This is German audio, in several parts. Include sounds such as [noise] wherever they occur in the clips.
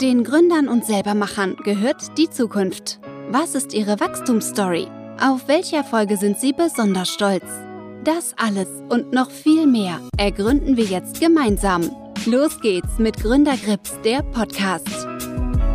Den Gründern und Selbermachern gehört die Zukunft. Was ist ihre Wachstumsstory? Auf welche Erfolge sind sie besonders stolz? Das alles und noch viel mehr ergründen wir jetzt gemeinsam. Los geht's mit Gründergrips, der Podcast.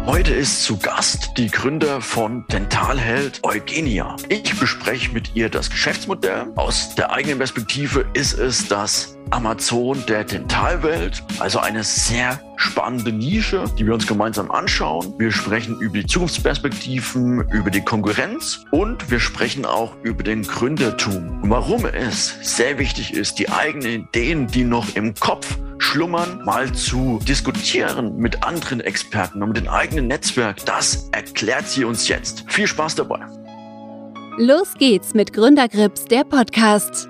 Heute ist zu Gast die Gründer von Dentalheld Eugenia. Ich bespreche mit ihr das Geschäftsmodell. Aus der eigenen Perspektive ist es das Amazon der Dentalwelt, also eine sehr spannende Nische, die wir uns gemeinsam anschauen. Wir sprechen über die Zukunftsperspektiven, über die Konkurrenz und wir sprechen auch über den Gründertum und warum es sehr wichtig ist, die eigenen Ideen, die noch im Kopf schlummern, mal zu diskutieren mit anderen Experten und mit dem eigenen Netzwerk. Das erklärt sie uns jetzt. Viel Spaß dabei. Los geht's mit Gründergrips, der Podcast.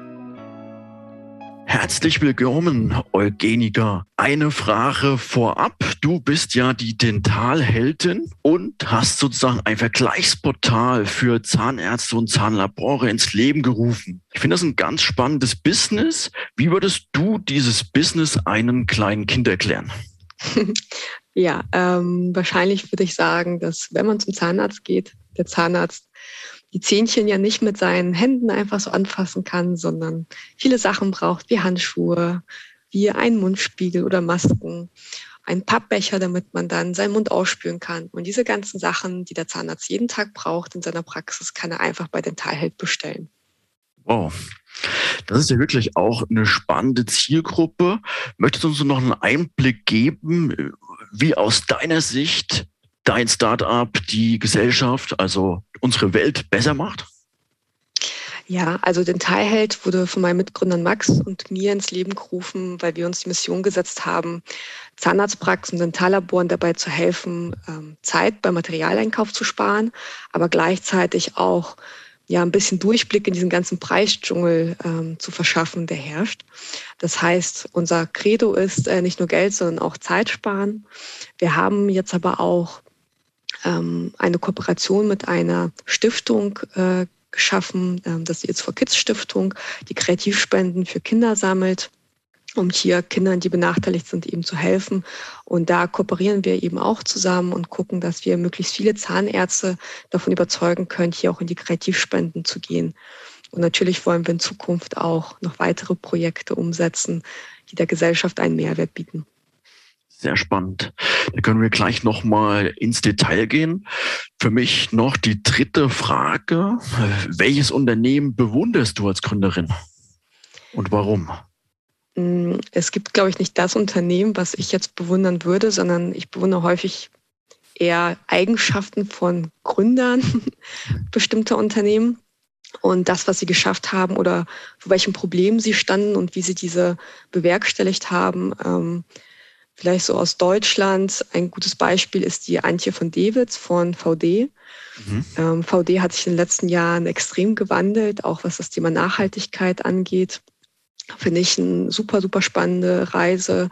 Herzlich willkommen, Eugeniker. Eine Frage vorab. Du bist ja die Dentalheldin und hast sozusagen ein Vergleichsportal für Zahnärzte und Zahnlabore ins Leben gerufen. Ich finde das ein ganz spannendes Business. Wie würdest du dieses Business einem kleinen Kind erklären? [laughs] Ja, ähm, wahrscheinlich würde ich sagen, dass wenn man zum Zahnarzt geht, der Zahnarzt die Zähnchen ja nicht mit seinen Händen einfach so anfassen kann, sondern viele Sachen braucht, wie Handschuhe, wie ein Mundspiegel oder Masken, ein Pappbecher, damit man dann seinen Mund ausspülen kann. Und diese ganzen Sachen, die der Zahnarzt jeden Tag braucht in seiner Praxis, kann er einfach bei Dentalheld bestellen. Wow. Das ist ja wirklich auch eine spannende Zielgruppe. Möchtest du uns noch einen Einblick geben, wie aus deiner Sicht dein Startup die Gesellschaft, also unsere Welt besser macht? Ja, also den Teilheld wurde von meinen Mitgründern Max und mir ins Leben gerufen, weil wir uns die Mission gesetzt haben, Zahnarztpraxen Dentallaboren dabei zu helfen, ähm, Zeit beim Materialeinkauf zu sparen, aber gleichzeitig auch ja ein bisschen Durchblick in diesen ganzen Preisdschungel ähm, zu verschaffen, der herrscht. Das heißt, unser Credo ist äh, nicht nur Geld, sondern auch Zeit sparen. Wir haben jetzt aber auch ähm, eine Kooperation mit einer Stiftung äh, geschaffen, ähm, das ist die It's for Kids Stiftung, die Kreativspenden für Kinder sammelt, um hier Kindern, die benachteiligt sind, eben zu helfen. Und da kooperieren wir eben auch zusammen und gucken, dass wir möglichst viele Zahnärzte davon überzeugen können, hier auch in die Kreativspenden zu gehen. Und natürlich wollen wir in Zukunft auch noch weitere Projekte umsetzen, die der Gesellschaft einen Mehrwert bieten. Sehr spannend. Da können wir gleich noch mal ins Detail gehen. Für mich noch die dritte Frage. Welches Unternehmen bewunderst du als Gründerin? Und warum? Mm, es gibt, glaube ich, nicht das Unternehmen, was ich jetzt bewundern würde, sondern ich bewundere häufig eher Eigenschaften von Gründern [laughs] bestimmter Unternehmen und das, was sie geschafft haben oder vor welchem Problem sie standen und wie sie diese bewerkstelligt haben. Ähm, Vielleicht so aus Deutschland. Ein gutes Beispiel ist die Antje von Dewitz von VD. Mhm. Ähm, VD hat sich in den letzten Jahren extrem gewandelt, auch was das Thema Nachhaltigkeit angeht. Finde ich eine super, super spannende Reise.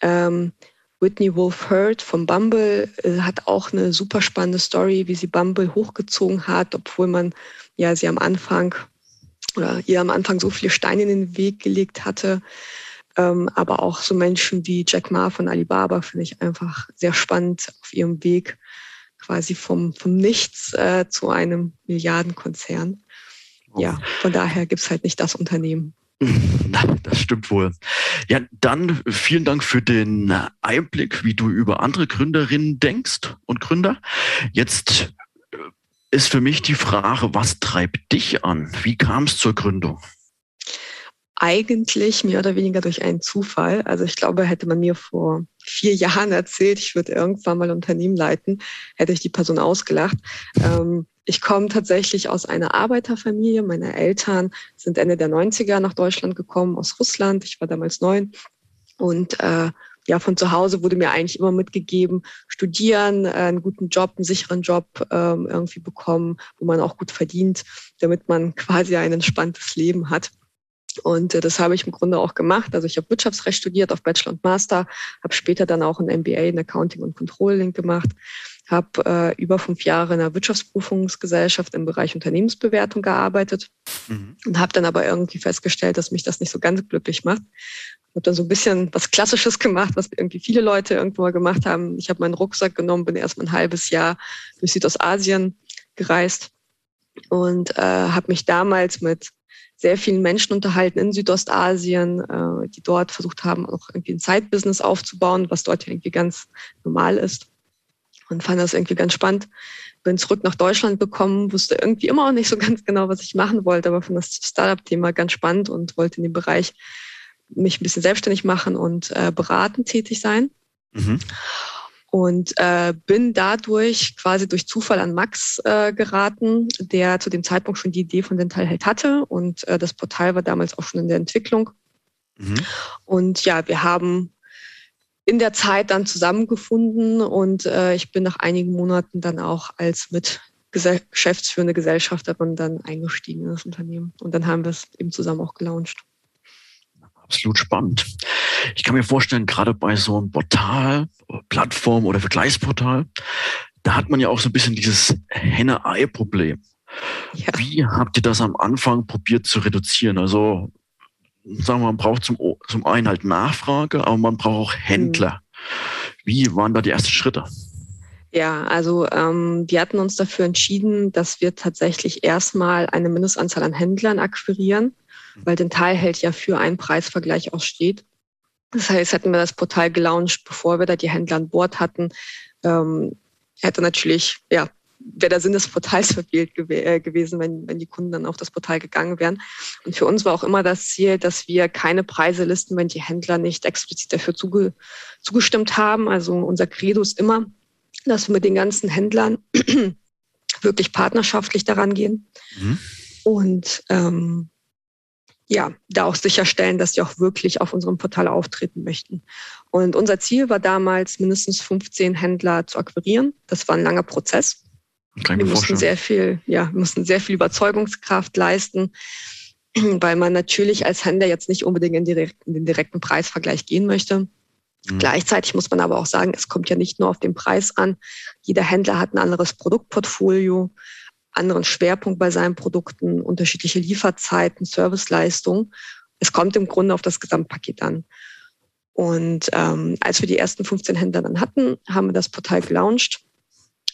Ähm, Whitney Wolf Hurt von Bumble äh, hat auch eine super spannende Story, wie sie Bumble hochgezogen hat, obwohl man ja sie am Anfang oder ihr am Anfang so viele Steine in den Weg gelegt hatte. Ähm, aber auch so Menschen wie Jack Ma von Alibaba finde ich einfach sehr spannend auf ihrem Weg quasi vom, vom Nichts äh, zu einem Milliardenkonzern. Ja, von daher gibt es halt nicht das Unternehmen. [laughs] Das stimmt wohl. Ja, dann vielen Dank für den Einblick, wie du über andere Gründerinnen denkst und Gründer. Jetzt äh, ist für mich die Frage, was treibt dich an? Wie kam es zur Gründung? Eigentlich mehr oder weniger durch einen Zufall. Also ich glaube, hätte man mir vor vier Jahren erzählt, ich würde irgendwann mal Unternehmen leiten, hätte ich die Person ausgelacht. Ähm, ich komme tatsächlich aus einer Arbeiterfamilie. Meine Eltern sind Ende der 90er nach Deutschland gekommen, aus Russland. Ich war damals neun. Und äh, ja, von zu Hause wurde mir eigentlich immer mitgegeben, studieren, äh, einen guten Job, einen sicheren Job ähm, irgendwie bekommen, wo man auch gut verdient, damit man quasi ein entspanntes Leben hat. Und äh, das habe ich im Grunde auch gemacht. Also ich habe Wirtschaftsrecht studiert auf Bachelor und Master, habe später dann auch ein MBA in Accounting und Controlling gemacht, habe äh, über fünf Jahre in einer Wirtschaftsprüfungsgesellschaft im Bereich Unternehmensbewertung gearbeitet mhm. und habe dann aber irgendwie festgestellt, dass mich das nicht so ganz glücklich macht. Habe dann so ein bisschen was Klassisches gemacht, was irgendwie viele Leute irgendwo mal gemacht haben. Ich habe meinen Rucksack genommen, bin erst mal ein halbes Jahr durch Südostasien gereist und äh, habe mich damals mit sehr vielen Menschen unterhalten in Südostasien, äh, die dort versucht haben, auch irgendwie ein Zeitbusiness aufzubauen, was dort irgendwie ganz normal ist. Und fand das irgendwie ganz spannend. Bin zurück nach Deutschland gekommen, wusste irgendwie immer auch nicht so ganz genau, was ich machen wollte, aber fand das Startup-Thema ganz spannend und wollte in dem Bereich mich ein bisschen selbstständig machen und äh, beratend tätig sein. Mhm und äh, bin dadurch quasi durch Zufall an Max äh, geraten, der zu dem Zeitpunkt schon die Idee von Dentalheld hatte und äh, das Portal war damals auch schon in der Entwicklung. Mhm. Und ja, wir haben in der Zeit dann zusammengefunden und äh, ich bin nach einigen Monaten dann auch als mit geschäftsführende Gesellschafterin dann eingestiegen in das Unternehmen und dann haben wir es eben zusammen auch gelauncht absolut spannend. Ich kann mir vorstellen, gerade bei so einem Portal, Plattform oder Vergleichsportal, da hat man ja auch so ein bisschen dieses Henne-Ei-Problem. Ja. Wie habt ihr das am Anfang probiert zu reduzieren? Also, sagen wir, man braucht zum, zum einen halt Nachfrage, aber man braucht auch Händler. Mhm. Wie waren da die ersten Schritte? Ja, also ähm, wir hatten uns dafür entschieden, dass wir tatsächlich erstmal eine Mindestanzahl an Händlern akquirieren weil Dentalheld ja für einen Preisvergleich auch steht. Das heißt, hätten wir das Portal gelauncht, bevor wir da die Händler an Bord hatten, ähm, hätte natürlich, ja, wäre der Sinn des Portals [laughs] verfehlt gew äh, gewesen, wenn, wenn die Kunden dann auf das Portal gegangen wären. Und für uns war auch immer das Ziel, dass wir keine Preise listen, wenn die Händler nicht explizit dafür zuge zugestimmt haben. Also unser Credo ist immer, dass wir mit den ganzen Händlern [clears throat] wirklich partnerschaftlich daran gehen. Mhm. Und ähm, ja, da auch sicherstellen, dass die auch wirklich auf unserem Portal auftreten möchten. Und unser Ziel war damals, mindestens 15 Händler zu akquirieren. Das war ein langer Prozess. Kann wir mussten sehr viel, ja, mussten sehr viel Überzeugungskraft leisten, [clears throat] weil man natürlich als Händler jetzt nicht unbedingt in, direkt, in den direkten Preisvergleich gehen möchte. Mhm. Gleichzeitig muss man aber auch sagen, es kommt ja nicht nur auf den Preis an. Jeder Händler hat ein anderes Produktportfolio anderen Schwerpunkt bei seinen Produkten, unterschiedliche Lieferzeiten, Serviceleistungen. Es kommt im Grunde auf das Gesamtpaket an. Und ähm, als wir die ersten 15 Händler dann hatten, haben wir das Portal gelauncht,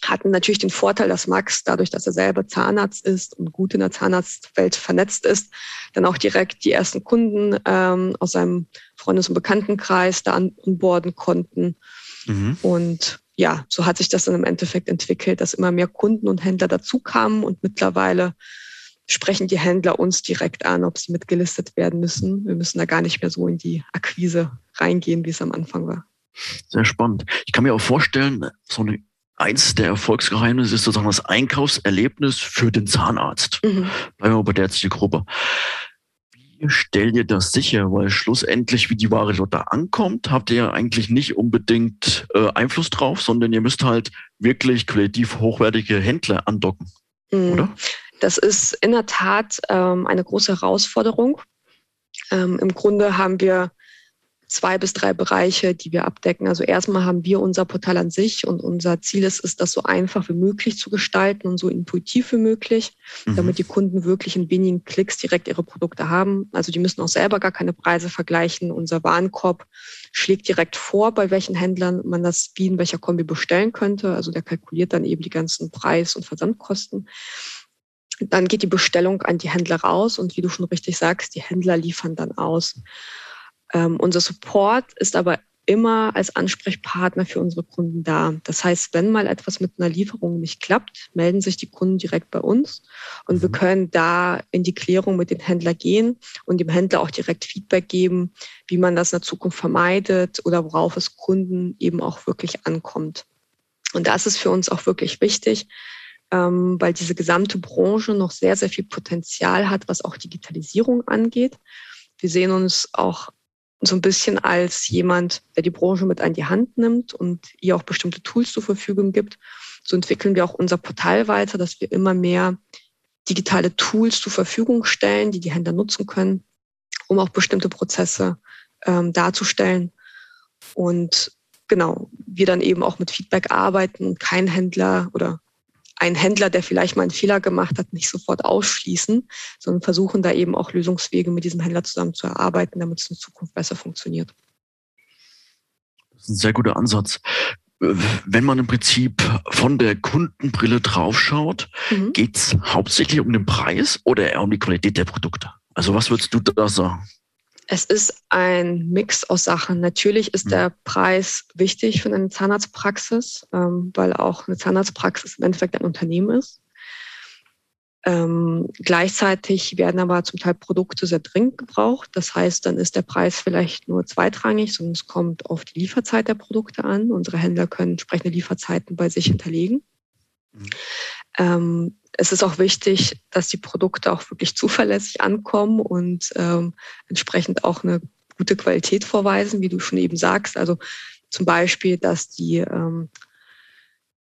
hatten natürlich den Vorteil, dass Max, dadurch, dass er selber Zahnarzt ist und gut in der Zahnarztwelt vernetzt ist, dann auch direkt die ersten Kunden ähm, aus seinem Freundes- und Bekanntenkreis da anborden konnten. Mhm. Und ja, so hat sich das dann im Endeffekt entwickelt, dass immer mehr Kunden und Händler dazu kamen und mittlerweile sprechen die Händler uns direkt an, ob sie mitgelistet werden müssen. Wir müssen da gar nicht mehr so in die Akquise reingehen, wie es am Anfang war. Sehr spannend. Ich kann mir auch vorstellen, so eine eins der Erfolgsgeheimnisse ist sozusagen das Einkaufserlebnis für den Zahnarzt. Mhm. Bleiben wir bei der Zielgruppe wie stellt ihr das sicher? Weil schlussendlich, wie die Ware dort da ankommt, habt ihr ja eigentlich nicht unbedingt äh, Einfluss drauf, sondern ihr müsst halt wirklich qualitativ hochwertige Händler andocken, mhm. oder? Das ist in der Tat ähm, eine große Herausforderung. Ähm, Im Grunde haben wir zwei bis drei Bereiche, die wir abdecken. Also erstmal haben wir unser Portal an sich und unser Ziel ist es, das so einfach wie möglich zu gestalten und so intuitiv wie möglich, mhm. damit die Kunden wirklich in wenigen Klicks direkt ihre Produkte haben. Also die müssen auch selber gar keine Preise vergleichen. Unser Warenkorb schlägt direkt vor, bei welchen Händlern man das wie in welcher Kombi bestellen könnte. Also der kalkuliert dann eben die ganzen Preis- und Versandkosten. Dann geht die Bestellung an die Händler raus und wie du schon richtig sagst, die Händler liefern dann aus. Ähm, unser Support ist aber immer als Ansprechpartner für unsere Kunden da. Das heißt, wenn mal etwas mit einer Lieferung nicht klappt, melden sich die Kunden direkt bei uns und mhm. wir können da in die Klärung mit dem Händler gehen und dem Händler auch direkt Feedback geben, wie man das in der Zukunft vermeidet oder worauf es Kunden eben auch wirklich ankommt. Und das ist für uns auch wirklich wichtig, ähm, weil diese gesamte Branche noch sehr, sehr viel Potenzial hat, was auch Digitalisierung angeht. Wir sehen uns auch so ein bisschen als jemand, der die Branche mit an die Hand nimmt und ihr auch bestimmte Tools zur Verfügung gibt. So entwickeln wir auch unser Portal weiter, dass wir immer mehr digitale Tools zur Verfügung stellen, die die Händler nutzen können, um auch bestimmte Prozesse ähm, darzustellen. Und genau, wir dann eben auch mit Feedback arbeiten und kein Händler oder ein Händler, der vielleicht mal einen Fehler gemacht hat, nicht sofort ausschließen, sondern versuchen da eben auch Lösungswege mit diesem Händler zusammen zu erarbeiten, damit es in Zukunft besser funktioniert. Das ist ein sehr guter Ansatz. Wenn man im Prinzip von der Kundenbrille draufschaut, mhm. geht es hauptsächlich um den Preis oder eher um die Qualität der Produkte? Also was würdest du da sagen? Es ist ein Mix aus Sachen. Natürlich ist der Preis wichtig für eine Zahnarztpraxis, ähm, weil auch eine Zahnarztpraxis im Endeffekt ein Unternehmen ist. Ähm, gleichzeitig werden aber zum Teil Produkte sehr dringend gebraucht. Das heißt, dann ist der Preis vielleicht nur zweitrangig, sondern es kommt auf die Lieferzeit der Produkte an. Unsere Händler können entsprechende Lieferzeiten bei sich hinterlegen. Mhm. Ähm, es ist auch wichtig, dass die Produkte auch wirklich zuverlässig ankommen und ähm, entsprechend auch eine gute Qualität vorweisen, wie du schon eben sagst. Also zum Beispiel, dass die ähm,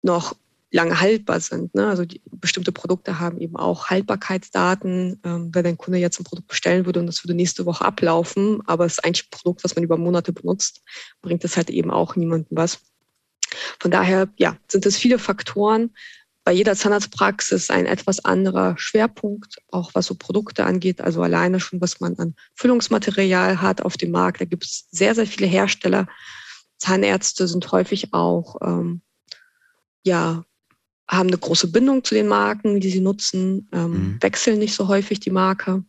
noch lange haltbar sind. Ne? Also die, bestimmte Produkte haben eben auch Haltbarkeitsdaten. Ähm, wenn ein Kunde jetzt ein Produkt bestellen würde und das würde nächste Woche ablaufen, aber es ist eigentlich ein Produkt, was man über Monate benutzt, bringt es halt eben auch niemandem was. Von daher, ja, sind es viele Faktoren, bei jeder Zahnarztpraxis ein etwas anderer Schwerpunkt, auch was so Produkte angeht. Also alleine schon, was man an Füllungsmaterial hat auf dem Markt. Da gibt es sehr, sehr viele Hersteller. Zahnärzte sind häufig auch, ähm, ja, haben eine große Bindung zu den Marken, die sie nutzen, ähm, mhm. wechseln nicht so häufig die Marke.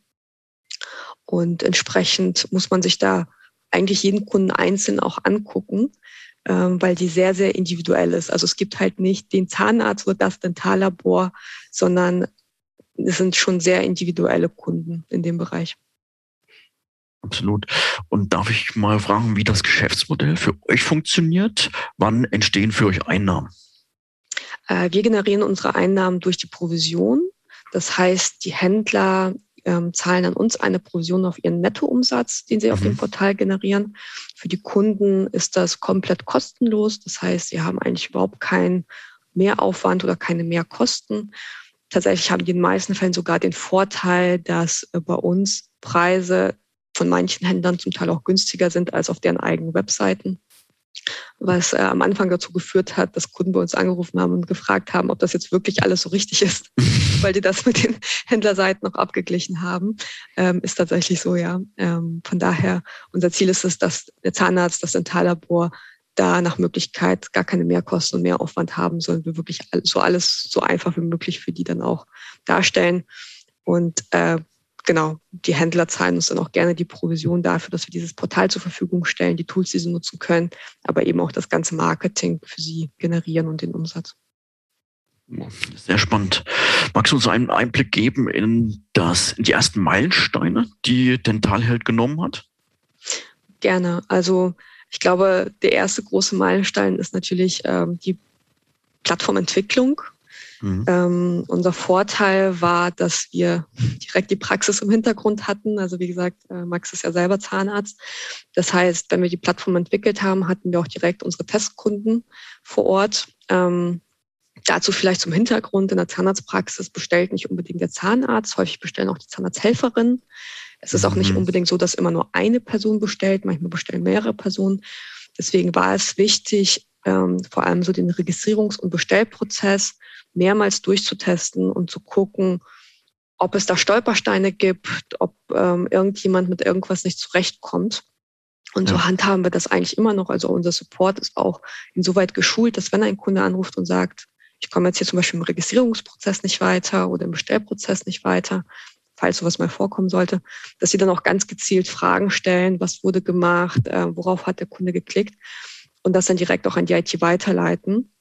Und entsprechend muss man sich da eigentlich jeden Kunden einzeln auch angucken weil die sehr, sehr individuell ist. Also es gibt halt nicht den Zahnarzt oder das Dentallabor, sondern es sind schon sehr individuelle Kunden in dem Bereich. Absolut. Und darf ich mal fragen, wie das Geschäftsmodell für euch funktioniert? Wann entstehen für euch Einnahmen? Äh, wir generieren unsere Einnahmen durch die Provision. Das heißt, die Händler ähm, zahlen an uns eine Provision auf ihren Nettoumsatz, den sie mhm. auf dem mhm. Portal generieren. Für die Kunden ist das komplett kostenlos. Das heißt, sie haben eigentlich überhaupt keinen Mehraufwand oder keine Mehrkosten. Tatsächlich haben die in den meisten Fällen sogar den Vorteil, dass äh, bei uns Preise von manchen Händlern zum Teil auch günstiger sind als auf deren eigenen Webseiten was äh, am Anfang dazu geführt hat, dass Kunden bei uns angerufen haben und gefragt haben, ob das jetzt wirklich alles so richtig ist, [laughs] weil die das mit den Händlerseiten noch abgeglichen haben. Ähm, ist tatsächlich so, ja. Ähm, von daher, unser Ziel ist es, dass der Zahnarzt, das Dentallabor da nach Möglichkeit gar keine Mehrkosten und Mehraufwand haben, sondern wir wirklich so alles so einfach wie möglich für die dann auch darstellen. Und äh, genau, die Händler zahlen uns dann auch gerne die Provision dafür, dass wir dieses Portal zur Verfügung stellen, die Tools, die sie nutzen können, aber eben auch das ganze Marketing für sie generieren und den Umsatz. Sehr spannend. Magst du uns einen Einblick geben in, das, in die ersten Meilensteine, die Dentalheld genommen hat? Gerne. Also ich glaube, der erste große Meilenstein ist natürlich ähm, die Plattformentwicklung Mhm. Ähm, unser Vorteil war, dass wir direkt die Praxis im Hintergrund hatten. Also wie gesagt, äh, Max ist ja selber Zahnarzt. Das heißt, wenn wir die Plattform entwickelt haben, hatten wir auch direkt unsere Testkunden vor Ort. Ähm, dazu vielleicht zum Hintergrund. In der Zahnarztpraxis bestellt nicht unbedingt der Zahnarzt. Häufig bestellen auch die Zahnarzthelferin. Es ist auch nicht mhm. unbedingt so, dass immer nur eine Person bestellt. Manchmal bestellen mehrere Personen. Deswegen war es wichtig, ähm, vor allem so den Registrierungs- und Bestellprozess mehrmals durchzutesten und zu gucken, ob es da Stolpersteine gibt, ob ähm, irgendjemand mit irgendwas nicht zurechtkommt. Und ja. so handhaben wir das eigentlich immer noch. Also unser Support ist auch insoweit geschult, dass wenn ein Kunde anruft und sagt, ich komme jetzt hier zum Beispiel im Registrierungsprozess nicht weiter oder im Bestellprozess nicht weiter, falls sowas mal vorkommen sollte, dass sie dann auch ganz gezielt Fragen stellen, was wurde gemacht, äh, worauf hat der Kunde geklickt und das dann direkt auch an die IT weiterleiten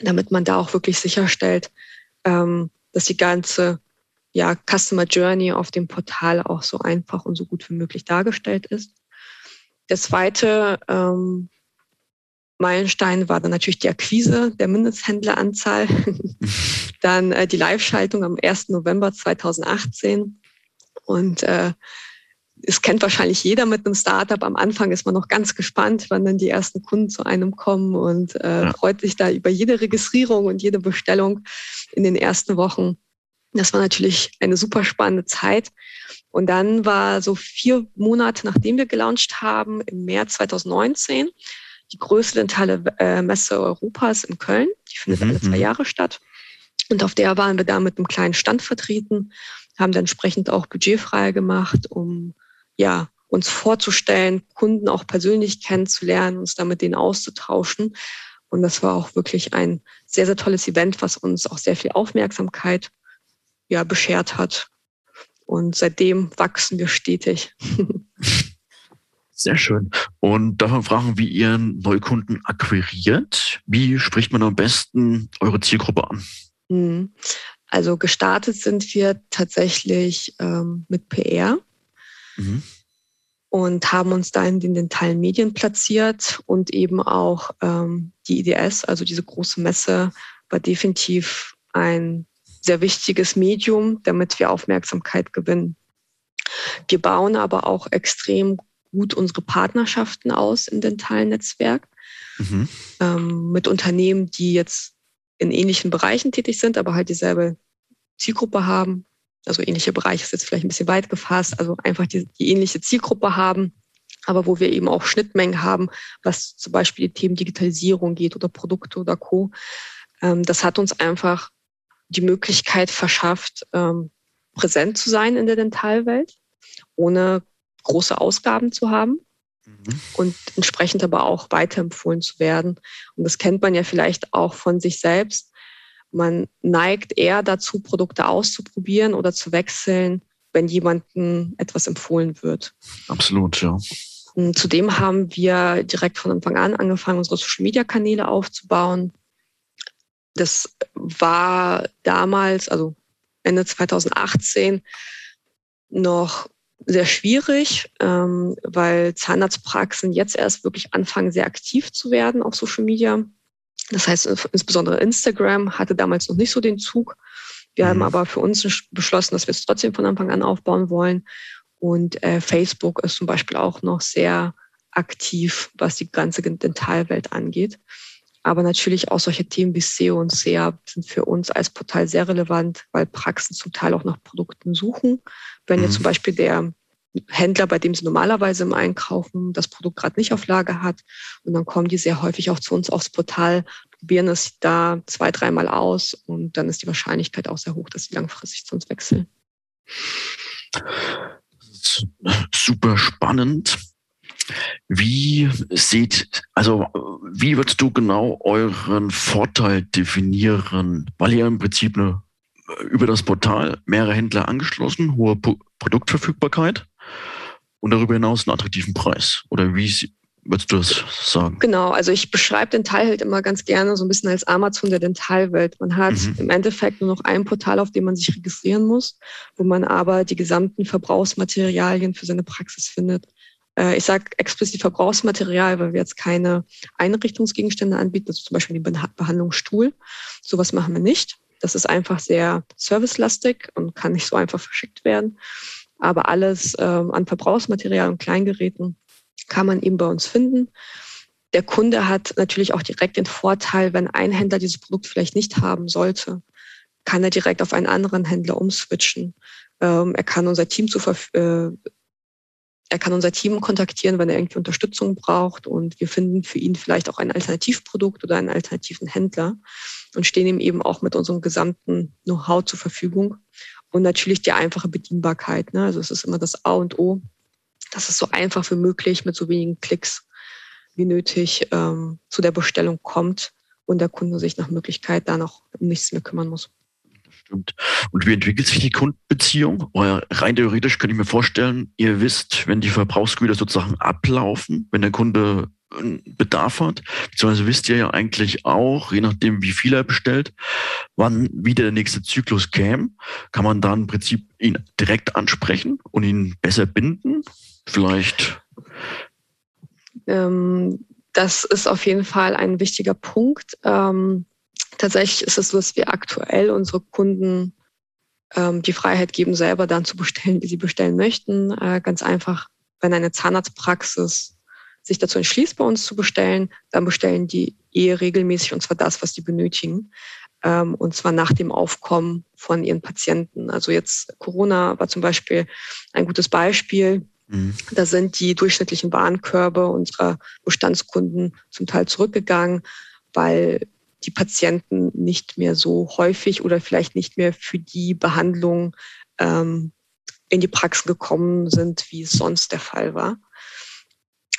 damit man da auch wirklich sicherstellt, ähm, dass die ganze ja, Customer Journey auf dem Portal auch so einfach und so gut wie möglich dargestellt ist. Der zweite ähm, Meilenstein war dann natürlich die Akquise der Mindesthändleranzahl. [laughs] dann äh, die Live-Schaltung am 1. November 2018. Und äh, es kennt wahrscheinlich jeder mit einem Startup. Am Anfang ist man noch ganz gespannt, wann dann die ersten Kunden zu einem kommen und äh, ja. freut sich da über jede Registrierung und jede Bestellung in den ersten Wochen. Das war natürlich eine super spannende Zeit. Und dann war so vier Monate, nachdem wir gelauncht haben, im März 2019, die größte dentale äh, Messe Europas in Köln. Die findet mhm. alle zwei mhm. Jahre statt. Und auf der waren wir da mit einem kleinen Stand vertreten, haben dann entsprechend auch budgetfrei gemacht, um ja uns vorzustellen, Kunden auch persönlich kennenzulernen, uns da mit denen auszutauschen. Und das war auch wirklich ein sehr, sehr tolles Event, was uns auch sehr viel Aufmerksamkeit ja, beschert hat. Und seitdem wachsen wir stetig. Sehr schön. Und darf man fragen, wie ihr Neukunden akquiriert? Wie spricht man am besten eure Zielgruppe an? Mhm. Also gestartet sind wir tatsächlich ähm, mit PR mhm. und haben uns da in den dentalen Medien platziert und eben auch ähm, die IDS, also diese große Messe, war definitiv ein sehr wichtiges Medium, damit wir Aufmerksamkeit gewinnen. Wir bauen aber auch extrem gut unsere Partnerschaften aus im dentalen Netzwerk mhm. ähm, mit Unternehmen, die jetzt in ähnlichen Bereichen tätig sind, aber halt dieselbe Zielgruppe haben. Also ähnliche Bereiche ist jetzt vielleicht ein bisschen weit gefasst, also einfach die, die ähnliche Zielgruppe haben, aber wo wir eben auch Schnittmengen haben, was zum Beispiel die Themen Digitalisierung geht oder Produkte oder Co. Ähm, das hat uns einfach die Möglichkeit verschafft, ähm, präsent zu sein in der Dentalwelt, ohne große Ausgaben zu haben mhm. und entsprechend aber auch weiterempfohlen zu werden. Und das kennt man ja vielleicht auch von sich selbst. Man neigt eher dazu, Produkte auszuprobieren oder zu wechseln, wenn jemandem etwas empfohlen wird. Absolut, ja. Zudem haben wir direkt von Anfang an angefangen, unsere Social-Media-Kanäle aufzubauen. Das war damals, also Ende 2018, noch sehr schwierig, ähm, weil Zahnarztpraxen jetzt erst wirklich anfangen, sehr aktiv zu werden auf Social Media. Das heißt, insbesondere Instagram hatte damals noch nicht so den Zug. Wir mhm. haben aber für uns beschlossen, dass wir es trotzdem von Anfang an aufbauen wollen. Und äh, Facebook ist zum Beispiel auch noch sehr aktiv, was die ganze Dentalwelt angeht. Aber natürlich auch solche Themen wie SEO und SEA sind für uns als Portal sehr relevant, weil Praxen zum Teil auch nach Produkten suchen. Wenn mhm. jetzt zum Beispiel der Händler, bei dem sie normalerweise im Einkaufen das Produkt gerade nicht auf Lager hat. Und dann kommen die sehr häufig auch zu uns aufs Portal, probieren es da zwei, dreimal aus und dann ist die Wahrscheinlichkeit auch sehr hoch, dass sie langfristig zu uns wechseln. Super spannend. Wie sieht, also wie würdest du genau euren Vorteil definieren? Weil ihr im Prinzip eine, über das Portal mehrere Händler angeschlossen, hohe Produktverfügbarkeit und darüber hinaus einen attraktiven Preis? Oder wie würdest du das sagen? Genau, also ich beschreibe den Teil halt immer ganz gerne so ein bisschen als Amazon der Dentalwelt. Man hat mhm. im Endeffekt nur noch ein Portal, auf dem man sich registrieren muss, wo man aber die gesamten Verbrauchsmaterialien für seine Praxis findet. Äh, ich sage explizit Verbrauchsmaterial, weil wir jetzt keine Einrichtungsgegenstände anbieten, also zum Beispiel die Behandlungsstuhl. Sowas machen wir nicht. Das ist einfach sehr servicelastig und kann nicht so einfach verschickt werden. Aber alles ähm, an Verbrauchsmaterial und Kleingeräten kann man eben bei uns finden. Der Kunde hat natürlich auch direkt den Vorteil, wenn ein Händler dieses Produkt vielleicht nicht haben sollte, kann er direkt auf einen anderen Händler umswitchen. Ähm, er kann unser Team zu äh, er kann unser Team kontaktieren, wenn er irgendwie Unterstützung braucht und wir finden für ihn vielleicht auch ein Alternativprodukt oder einen alternativen Händler und stehen ihm eben auch mit unserem gesamten Know-how zur Verfügung. Und natürlich die einfache Bedienbarkeit. Ne? Also es ist immer das A und O, dass es so einfach wie möglich mit so wenigen Klicks wie nötig ähm, zu der Bestellung kommt und der Kunde sich nach Möglichkeit da noch um nichts mehr kümmern muss. Stimmt. Und wie entwickelt sich die Kundenbeziehung? Oder rein theoretisch könnte ich mir vorstellen, ihr wisst, wenn die Verbrauchsgüter sozusagen ablaufen, wenn der Kunde Bedarf hat, beziehungsweise wisst ihr ja eigentlich auch, je nachdem wie viel er bestellt, wann wieder der nächste Zyklus käme, kann man dann im Prinzip ihn direkt ansprechen und ihn besser binden? Vielleicht. Ähm, das ist auf jeden Fall ein wichtiger Punkt. Ähm, tatsächlich ist es so, dass wir aktuell unsere Kunden ähm, die Freiheit geben, selber dann zu bestellen, wie sie bestellen möchten. Äh, ganz einfach, wenn eine Zahnarztpraxis sich dazu entschließt, bei uns zu bestellen, dann bestellen die eher regelmäßig und zwar das, was die benötigen. Ähm, und zwar nach dem Aufkommen von ihren Patienten. Also jetzt Corona war zum Beispiel ein gutes Beispiel. Mhm. Da sind die durchschnittlichen Warenkörbe unserer Bestandskunden zum Teil zurückgegangen, weil die Patienten nicht mehr so häufig oder vielleicht nicht mehr für die Behandlung ähm, in die Praxen gekommen sind, wie es sonst der Fall war.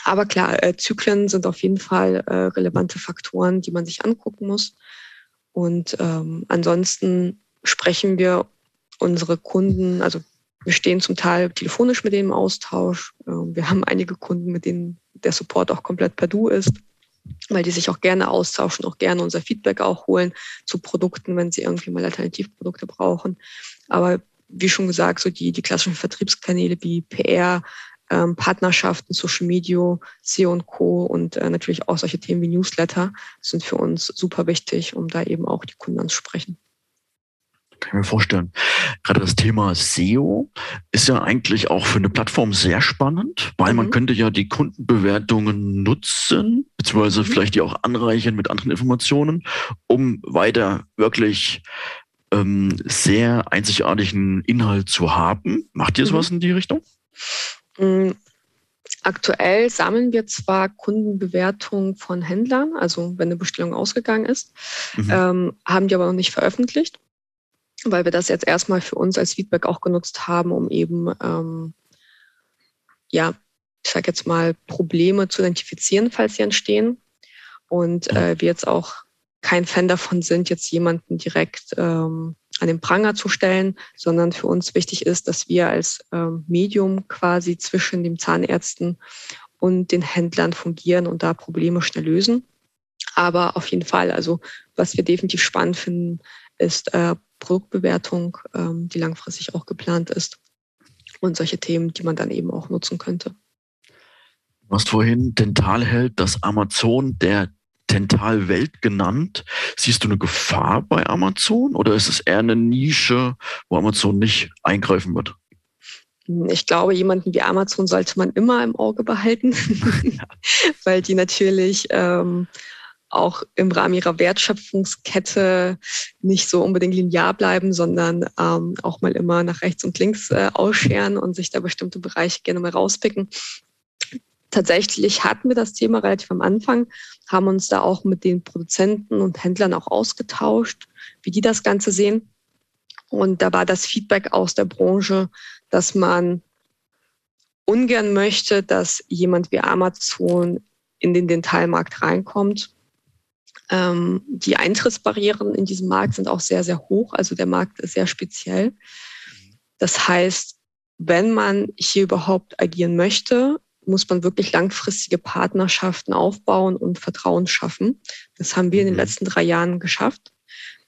Aber klar, äh, Zyklen sind auf jeden Fall äh, relevante Faktoren, die man sich angucken muss. Und ähm, ansonsten sprechen wir unsere Kunden, also wir stehen zum Teil telefonisch mit denen im Austausch. Äh, wir haben einige Kunden, mit denen der Support auch komplett per Du ist, weil die sich auch gerne austauschen, auch gerne unser Feedback auch holen zu Produkten, wenn sie irgendwie mal Alternativprodukte brauchen. Aber wie schon gesagt, so die, die klassischen Vertriebskanäle wie PR, ähm, Partnerschaften, Social Media, SEO und Co. und äh, natürlich auch solche Themen wie Newsletter sind für uns super wichtig, um da eben auch die Kunden anzusprechen. Kann ich mir vorstellen. Gerade das Thema SEO ist ja eigentlich auch für eine Plattform sehr spannend, weil mhm. man könnte ja die Kundenbewertungen nutzen, beziehungsweise mhm. vielleicht die auch anreichern mit anderen Informationen, um weiter wirklich ähm, sehr einzigartigen Inhalt zu haben. Macht ihr sowas mhm. in die Richtung? Mm, aktuell sammeln wir zwar Kundenbewertungen von Händlern, also wenn eine Bestellung ausgegangen ist, mhm. ähm, haben die aber noch nicht veröffentlicht, weil wir das jetzt erstmal für uns als Feedback auch genutzt haben, um eben, ähm, ja, ich sage jetzt mal, Probleme zu identifizieren, falls sie entstehen. Und äh, wir jetzt auch kein Fan davon sind, jetzt jemanden direkt ähm, an den Pranger zu stellen, sondern für uns wichtig ist, dass wir als ähm, Medium quasi zwischen den Zahnärzten und den Händlern fungieren und da Probleme schnell lösen. Aber auf jeden Fall, also was wir definitiv spannend finden, ist äh, Produktbewertung, ähm, die langfristig auch geplant ist und solche Themen, die man dann eben auch nutzen könnte. Du hast vorhin Dentalheld das Amazon der Dentalwelt genannt. Siehst du eine Gefahr bei Amazon oder ist es eher eine Nische, wo Amazon nicht eingreifen wird? Ich glaube, jemanden wie Amazon sollte man immer im Auge behalten, [laughs] [laughs] weil die natürlich ähm, auch im Rahmen ihrer Wertschöpfungskette nicht so unbedingt linear bleiben, sondern ähm, auch mal immer nach rechts und links äh, ausscheren und sich da bestimmte Bereiche gerne mal rauspicken. Tatsächlich hatten wir das Thema relativ am Anfang, haben uns da auch mit den Produzenten und Händlern auch ausgetauscht, wie die das Ganze sehen. Und da war das Feedback aus der Branche, dass man ungern möchte, dass jemand wie Amazon in den Dentalmarkt reinkommt. Ähm, die Eintrittsbarrieren in diesem Markt sind auch sehr, sehr hoch. Also der Markt ist sehr speziell. Das heißt, wenn man hier überhaupt agieren möchte, muss man wirklich langfristige Partnerschaften aufbauen und Vertrauen schaffen. Das haben wir in den mhm. letzten drei Jahren geschafft.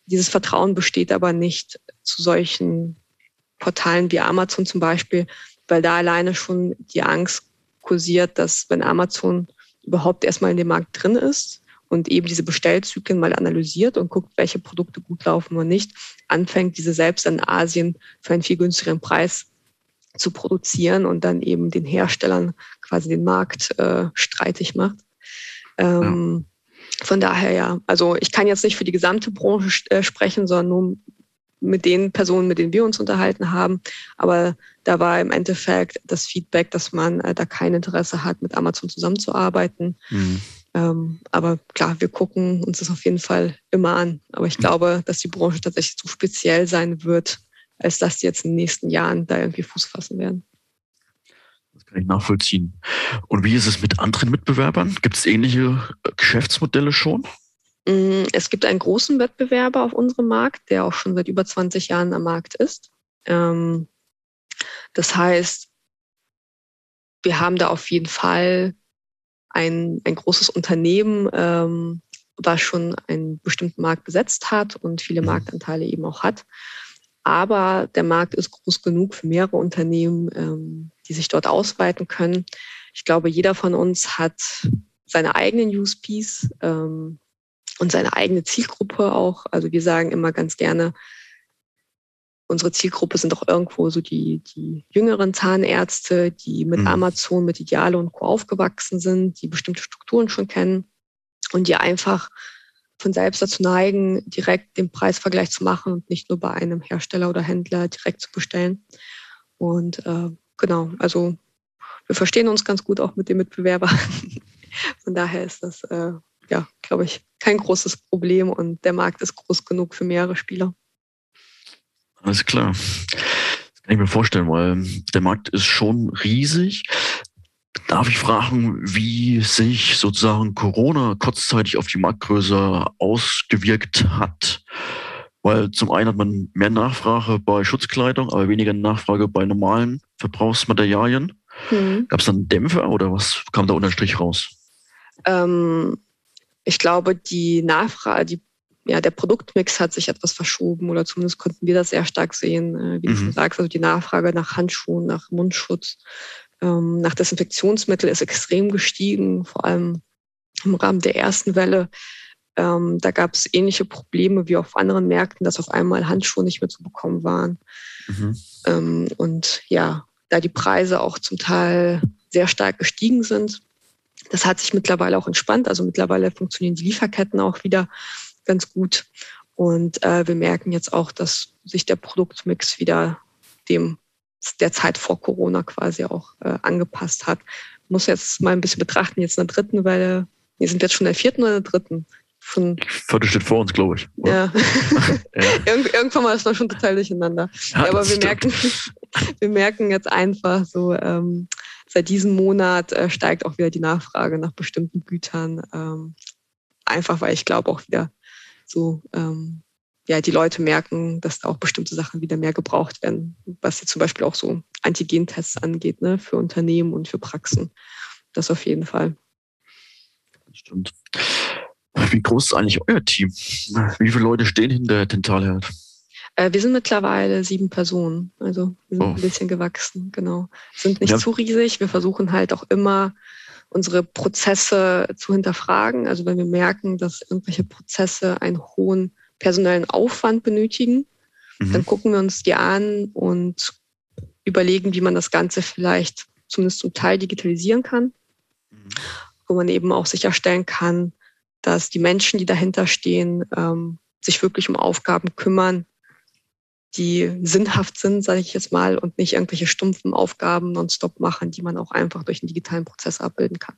Dieses Vertrauen besteht aber nicht zu solchen Portalen wie Amazon zum Beispiel, weil da alleine schon die Angst kursiert, dass wenn Amazon überhaupt erstmal in dem Markt drin ist und eben diese Bestellzyklen mal analysiert und guckt, welche Produkte gut laufen oder nicht, anfängt, diese selbst in Asien für einen viel günstigeren Preis zu produzieren und dann eben den Herstellern quasi den Markt äh, streitig macht. Ähm, ja. Von daher ja, also ich kann jetzt nicht für die gesamte Branche äh, sprechen, sondern nur mit den Personen, mit denen wir uns unterhalten haben. Aber da war im Endeffekt das Feedback, dass man äh, da kein Interesse hat, mit Amazon zusammenzuarbeiten. Mhm. Ähm, aber klar, wir gucken uns das auf jeden Fall immer an. Aber ich mhm. glaube, dass die Branche tatsächlich zu speziell sein wird, als dass die jetzt in den nächsten Jahren da irgendwie Fuß fassen werden. Das kann ich nachvollziehen. Und wie ist es mit anderen Mitbewerbern? Gibt es ähnliche äh, Geschäftsmodelle schon? Mm, es gibt einen großen Wettbewerber auf unserem Markt, der auch schon seit über 20 Jahren am Markt ist. Ähm, das heißt, wir haben da auf jeden Fall ein, ein großes Unternehmen, ähm, was schon einen bestimmten Markt besetzt hat und viele mhm. Marktanteile eben auch hat. Aber der Markt ist groß genug für mehrere Unternehmen, ähm, die sich dort ausweiten können. Ich glaube, jeder von uns hat seine eigenen USPs ähm, und seine eigene Zielgruppe auch. Also wir sagen immer ganz gerne, unsere Zielgruppe sind auch irgendwo so die, die jüngeren Zahnärzte, die mit mhm. Amazon, mit Ideale und Co. aufgewachsen sind, die bestimmte Strukturen schon kennen und die einfach von selbst dazu neigen, direkt den Preisvergleich zu machen und nicht nur bei einem Hersteller oder Händler direkt zu bestellen. Und äh, genau, also wir verstehen uns ganz gut auch mit dem Mitbewerber. [laughs] Von daher ist das, äh, ja, glaube ich, kein großes Problem und der Markt ist groß genug für mehrere Spieler. Alles klar. Das kann ich mir vorstellen, weil der Markt ist schon riesig. Darf ich fragen, wie sich sozusagen Corona kurzzeitig auf die Marktgröße ausgewirkt hat? Weil zum einen hat man mehr Nachfrage bei Schutzkleidung, aber weniger Nachfrage bei normalen Verbrauchsmaterialien. Mhm. Gab es dann Dämpfer oder was kam da unterm Strich raus? Ähm, ich glaube, die Nachfrage, die, ja, der Produktmix hat sich etwas verschoben oder zumindest konnten wir das sehr stark sehen. Äh, wie mhm. du schon sagst, also die Nachfrage nach Handschuhen, nach Mundschutz, ähm, nach Desinfektionsmittel ist extrem gestiegen, vor allem im Rahmen der ersten Welle. Ähm, da gab es ähnliche Probleme wie auf anderen Märkten, dass auf einmal Handschuhe nicht mehr zu bekommen waren. Mhm. Ähm, und ja, da die Preise auch zum Teil sehr stark gestiegen sind. Das hat sich mittlerweile auch entspannt. Also mittlerweile funktionieren die Lieferketten auch wieder ganz gut. Und äh, wir merken jetzt auch, dass sich der Produktmix wieder dem der Zeit vor Corona quasi auch äh, angepasst hat. Muss jetzt mal ein bisschen betrachten, jetzt in der dritten Welle, wir sind jetzt schon in der vierten oder der dritten. Von, Vierte steht vor uns, glaube ich. Ja. [laughs] ja. [laughs] Irgend, irgendwann mal ist man schon total durcheinander. Ja, aber wir merken, [laughs] wir merken jetzt einfach so, ähm, seit diesem Monat äh, steigt auch wieder die Nachfrage nach bestimmten Gütern. Ähm, einfach weil ich glaube auch wieder so ähm, ja, die Leute merken, dass da auch bestimmte Sachen wieder mehr gebraucht werden, was jetzt zum Beispiel auch so Antigentests angeht, ne, für Unternehmen und für Praxen. Das auf jeden Fall. Stimmt. Wie groß ist eigentlich euer Team? Wie viele Leute stehen hinter Dentalherd? Äh, wir sind mittlerweile sieben Personen. Also wir sind oh. ein bisschen gewachsen, genau. Sind nicht ja. zu riesig. Wir versuchen halt auch immer unsere Prozesse zu hinterfragen. Also wenn wir merken, dass irgendwelche Prozesse einen hohen personellen Aufwand benötigen. Mhm. Dann gucken wir uns die an und überlegen, wie man das Ganze vielleicht zumindest zum Teil digitalisieren kann, mhm. wo man eben auch sicherstellen kann, dass die Menschen, die dahinter stehen, ähm, sich wirklich um Aufgaben kümmern, die sinnhaft sind, sage ich jetzt mal, und nicht irgendwelche stumpfen Aufgaben nonstop machen, die man auch einfach durch einen digitalen Prozess abbilden kann.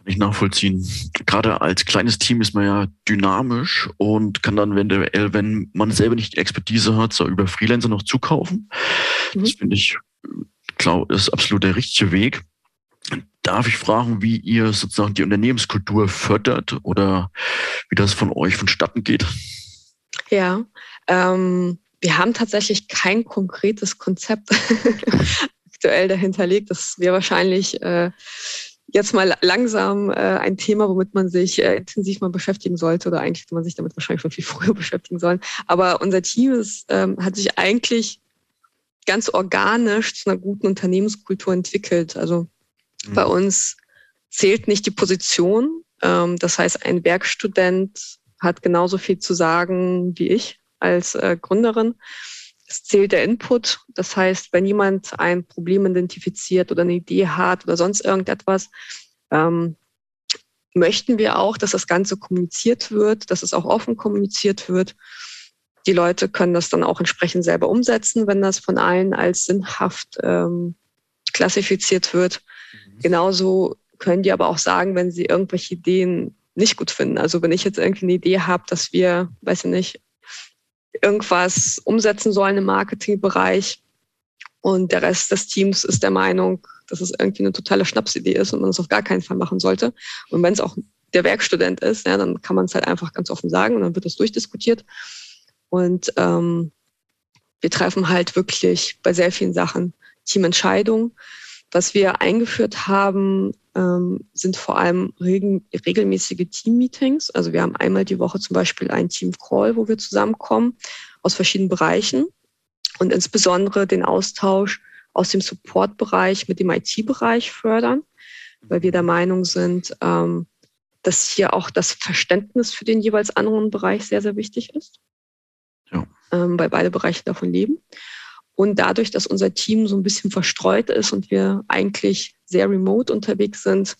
Kann ich nachvollziehen. Gerade als kleines Team ist man ja dynamisch und kann dann eventuell, wenn man selber nicht die Expertise hat, so über Freelancer noch zukaufen. Mhm. Das finde ich, glaube ist absolut der richtige Weg. Darf ich fragen, wie ihr sozusagen die Unternehmenskultur fördert oder wie das von euch vonstatten geht? Ja, ähm, wir haben tatsächlich kein konkretes Konzept [laughs] aktuell dahinterlegt. Das wäre wahrscheinlich äh, jetzt mal langsam äh, ein Thema, womit man sich äh, intensiv mal beschäftigen sollte oder eigentlich hätte man sich damit wahrscheinlich schon viel [laughs] früher beschäftigen sollen. Aber unser Team ist, ähm, hat sich eigentlich ganz organisch zu einer guten Unternehmenskultur entwickelt. Also mhm. bei uns zählt nicht die Position. Ähm, das heißt, ein Werkstudent hat genauso viel zu sagen wie ich als äh, Gründerin. Es zählt der Input. Das heißt, wenn jemand ein Problem identifiziert oder eine Idee hat oder sonst irgendetwas, ähm, möchten wir auch, dass das Ganze kommuniziert wird, dass es auch offen kommuniziert wird. Die Leute können das dann auch entsprechend selber umsetzen, wenn das von allen als sinnhaft ähm, klassifiziert wird. Mhm. Genauso können die aber auch sagen, wenn sie irgendwelche Ideen nicht gut finden. Also wenn ich jetzt irgendwie eine Idee habe, dass wir, weiß ich nicht, irgendwas umsetzen sollen im Marketingbereich. Und der Rest des Teams ist der Meinung, dass es irgendwie eine totale Schnapsidee ist und man es auf gar keinen Fall machen sollte. Und wenn es auch der Werkstudent ist, ja, dann kann man es halt einfach ganz offen sagen und dann wird es durchdiskutiert. Und ähm, wir treffen halt wirklich bei sehr vielen Sachen Teamentscheidungen. Was wir eingeführt haben, ähm, sind vor allem regen, regelmäßige Team-Meetings. Also wir haben einmal die Woche zum Beispiel einen Team-Call, wo wir zusammenkommen aus verschiedenen Bereichen und insbesondere den Austausch aus dem Support-Bereich mit dem IT-Bereich fördern, weil wir der Meinung sind, ähm, dass hier auch das Verständnis für den jeweils anderen Bereich sehr, sehr wichtig ist, ja. ähm, weil beide Bereiche davon leben. Und dadurch, dass unser Team so ein bisschen verstreut ist und wir eigentlich sehr remote unterwegs sind,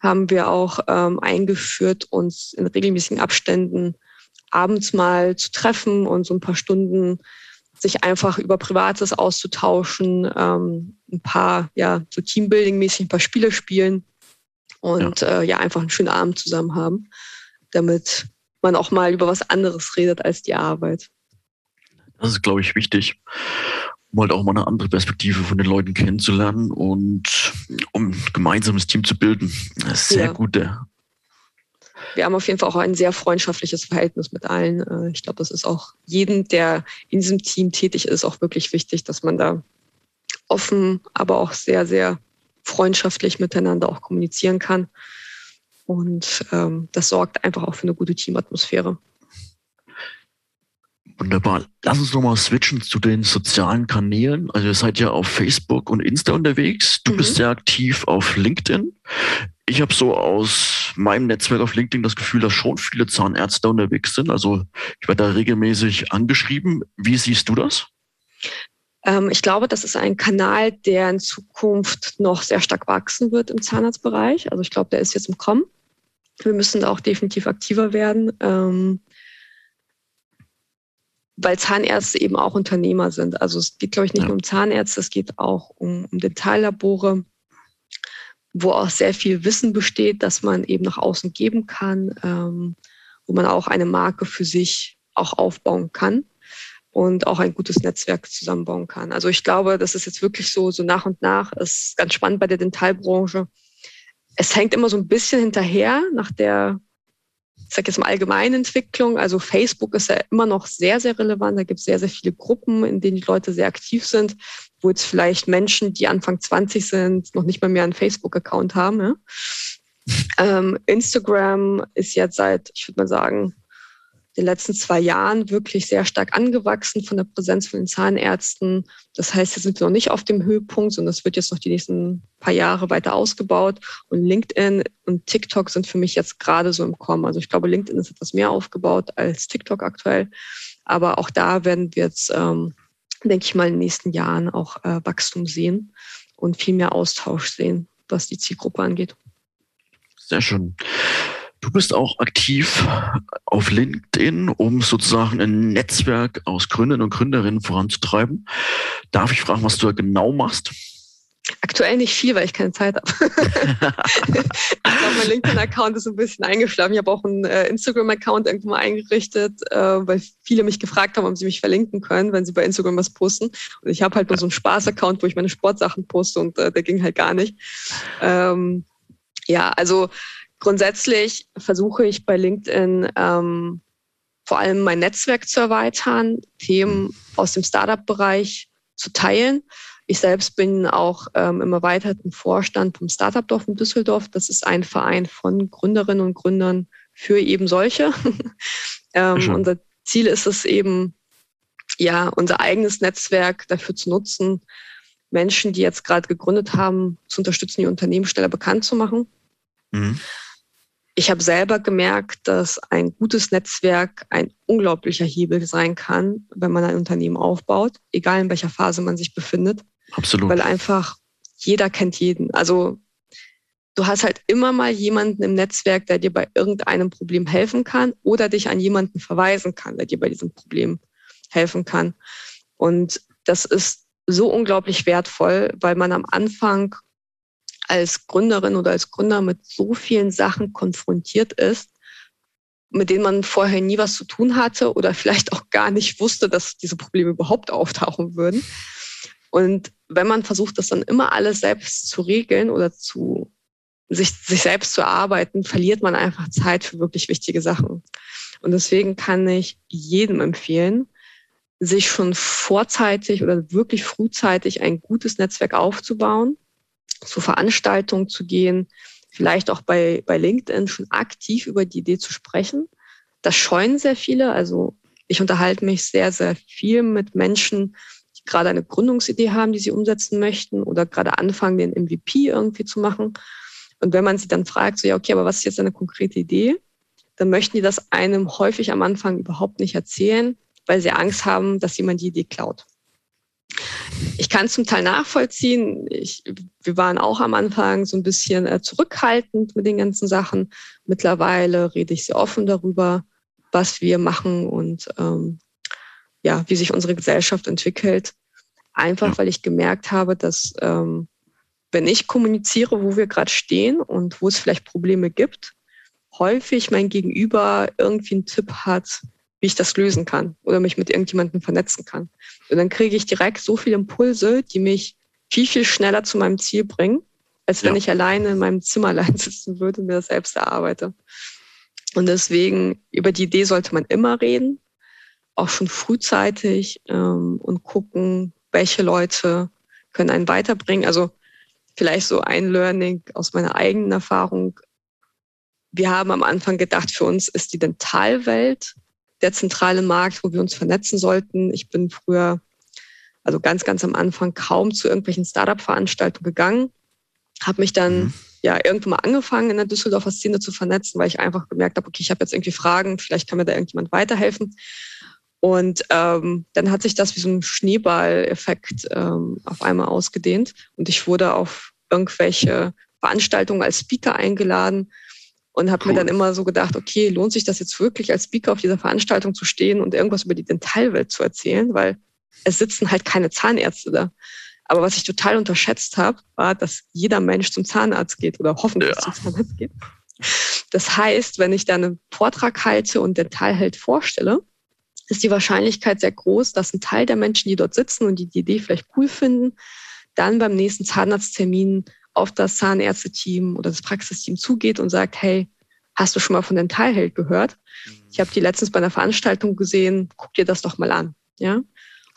haben wir auch ähm, eingeführt, uns in regelmäßigen Abständen abends mal zu treffen und so ein paar Stunden sich einfach über Privates auszutauschen, ähm, ein paar, ja, so Teambuilding-mäßig ein paar Spiele spielen und ja. Äh, ja, einfach einen schönen Abend zusammen haben, damit man auch mal über was anderes redet als die Arbeit. Das ist, glaube ich, wichtig, um halt auch mal eine andere Perspektive von den Leuten kennenzulernen und um ein gemeinsames Team zu bilden. Das ist sehr ja. gut, der wir haben auf jeden Fall auch ein sehr freundschaftliches Verhältnis mit allen. Äh, ich glaube, das ist auch jedem, der in diesem Team tätig ist, auch wirklich wichtig, dass man da offen, aber auch sehr, sehr freundschaftlich miteinander auch kommunizieren kann. Und ähm, das sorgt einfach auch für eine gute Teamatmosphäre. Wunderbar. Lass uns nochmal switchen zu den sozialen Kanälen. Also ihr seid ja auf Facebook und Insta unterwegs. Du mhm. bist sehr aktiv auf LinkedIn. Ich habe so aus meinem Netzwerk auf LinkedIn das Gefühl, dass schon viele Zahnärzte unterwegs sind. Also ich werde da regelmäßig angeschrieben. Wie siehst du das? Ähm, ich glaube, das ist ein Kanal, der in Zukunft noch sehr stark wachsen wird im Zahnarztbereich. Also ich glaube, der ist jetzt im Kommen. Wir müssen da auch definitiv aktiver werden. Ähm, weil Zahnärzte eben auch Unternehmer sind. Also es geht, glaube ich, nicht ja. nur um Zahnärzte, es geht auch um, um Dentallabore, wo auch sehr viel Wissen besteht, dass man eben nach außen geben kann, ähm, wo man auch eine Marke für sich auch aufbauen kann und auch ein gutes Netzwerk zusammenbauen kann. Also ich glaube, das ist jetzt wirklich so, so nach und nach, ist ganz spannend bei der Dentalbranche. Es hängt immer so ein bisschen hinterher nach der ich sage jetzt mal allgemeine Entwicklung. Also Facebook ist ja immer noch sehr, sehr relevant. Da gibt es sehr, sehr viele Gruppen, in denen die Leute sehr aktiv sind, wo jetzt vielleicht Menschen, die Anfang 20 sind, noch nicht mal mehr einen Facebook-Account haben. Ja? [laughs] Ähm, Instagram ist jetzt seit, ich würde mal sagen, den letzten zwei Jahren wirklich sehr stark angewachsen von der Präsenz von den Zahnärzten. Das heißt, jetzt sind wir noch nicht auf dem Höhepunkt, sondern das wird jetzt noch die nächsten paar Jahre weiter ausgebaut. Und LinkedIn und TikTok sind für mich jetzt gerade so im Kommen. Also ich glaube, LinkedIn ist etwas mehr aufgebaut als TikTok aktuell. Aber auch da werden wir jetzt, ähm, denke ich mal, in den nächsten Jahren auch äh, Wachstum sehen und viel mehr Austausch sehen, was die Zielgruppe angeht. Sehr schön. Du bist auch aktiv auf LinkedIn, um sozusagen ein Netzwerk aus Gründern und Gründerinnen voranzutreiben. Darf ich fragen, was du da genau machst? Aktuell nicht viel, weil ich keine Zeit habe. [laughs] ich glaube, mein LinkedIn-Account ist ein bisschen eingeschlafen. Ich habe auch einen äh, Instagram-Account irgendwann mal eingerichtet, äh, weil viele mich gefragt haben, ob sie mich verlinken können, wenn sie bei Instagram was posten. Und ich habe halt nur so einen Spaß-Account, wo ich meine Sportsachen poste und äh, der ging halt gar nicht. Ähm, ja, also Grundsätzlich versuche ich bei LinkedIn ähm, vor allem mein Netzwerk zu erweitern, Themen aus dem Startup-Bereich zu teilen. Ich selbst bin auch ähm, im erweiterten Vorstand vom Startup-Dorf in Düsseldorf. Das ist ein Verein von Gründerinnen und Gründern für eben solche. [laughs] ähm, unser Ziel ist es eben, ja, unser eigenes Netzwerk dafür zu nutzen, Menschen, die jetzt gerade gegründet haben, zu unterstützen, die Unternehmen schneller bekannt zu machen. Mhm. Ich habe selber gemerkt, dass ein gutes Netzwerk ein unglaublicher Hebel sein kann, wenn man ein Unternehmen aufbaut, egal in welcher Phase man sich befindet. Absolut. Weil einfach jeder kennt jeden. Also du hast halt immer mal jemanden im Netzwerk, der dir bei irgendeinem Problem helfen kann oder dich an jemanden verweisen kann, der dir bei diesem Problem helfen kann. Und das ist so unglaublich wertvoll, weil man am Anfang als Gründerin oder als Gründer mit so vielen Sachen konfrontiert ist, mit denen man vorher nie was zu tun hatte oder [laughs] vielleicht auch gar nicht wusste, dass diese Probleme überhaupt auftauchen würden. Und wenn man versucht, das dann immer alles selbst zu regeln oder zu sich, sich selbst zu erarbeiten, verliert man einfach Zeit für wirklich wichtige Sachen. Und deswegen kann ich jedem empfehlen, sich schon vorzeitig oder wirklich frühzeitig ein gutes Netzwerk aufzubauen zu Veranstaltungen zu gehen, vielleicht auch bei, bei LinkedIn schon aktiv über die Idee zu sprechen. Das scheuen sehr viele. Also ich unterhalte mich sehr, sehr viel mit Menschen, die gerade eine Gründungsidee haben, die sie umsetzen möchten oder gerade anfangen, den MVP irgendwie zu machen. Und wenn man sie dann fragt, so ja, okay, aber was ist jetzt eine konkrete Idee? Dann möchten die das einem häufig am Anfang überhaupt nicht erzählen, weil sie Angst haben, dass jemand die Idee klaut. Ich kann zum Teil nachvollziehen. Ich, wir waren auch am Anfang so ein bisschen äh, zurückhaltend mit den ganzen Sachen. Mittlerweile rede ich sehr offen darüber, was wir machen und ähm, ja, wie sich unsere Gesellschaft entwickelt. Einfach weil ich gemerkt habe, dass ähm, wenn ich kommuniziere, wo wir gerade stehen und wo es vielleicht Probleme gibt, häufig mein Gegenüber irgendwie einen Tipp hat, wie ich das lösen kann oder mich mit irgendjemandem vernetzen kann. Und dann kriege ich direkt so viele Impulse, die mich viel, viel schneller zu meinem Ziel bringen, als wenn ja. ich alleine in meinem Zimmerlein [laughs] sitzen würde und mir das selbst erarbeite. Und deswegen, über die Idee sollte man immer reden, auch schon frühzeitig ähm, und gucken, welche Leute können einen weiterbringen. Also vielleicht so ein Learning aus meiner eigenen Erfahrung. Wir haben am Anfang gedacht, für uns ist die Dentalwelt der zentrale Markt, wo wir uns vernetzen sollten. Ich bin früher, also ganz, ganz am Anfang, kaum zu irgendwelchen Startup-Veranstaltungen gegangen, habe mich dann mhm. ja irgendwann mal angefangen, in der Düsseldorfer Szene zu vernetzen, weil ich einfach gemerkt habe, okay, ich habe jetzt irgendwie Fragen, vielleicht kann mir da irgendjemand weiterhelfen. Und ähm, dann hat sich das wie so ein Schneeball-Effekt ähm, auf einmal ausgedehnt. Und ich wurde auf irgendwelche Veranstaltungen als Speaker eingeladen und habe cool. mir dann immer so gedacht, okay, lohnt sich das jetzt wirklich als Speaker auf dieser Veranstaltung zu stehen und irgendwas über die Dentalwelt zu erzählen, weil es sitzen halt keine Zahnärzte da. Aber was ich total unterschätzt habe, war, dass jeder Mensch zum Zahnarzt geht oder hoffentlich ja. zum Zahnarzt geht. Das heißt, wenn ich dann einen Vortrag halte und Dentalheld vorstelle, ist die Wahrscheinlichkeit sehr groß, dass ein Teil der Menschen, die dort sitzen und die die Idee vielleicht cool finden, dann beim nächsten Zahnarzttermin auf das Zahnärzteteam oder das Praxisteam zugeht und sagt, hey, hast du schon mal von Dentalheld gehört? Ich habe die letztens bei einer Veranstaltung gesehen, guck dir das doch mal an. Ja?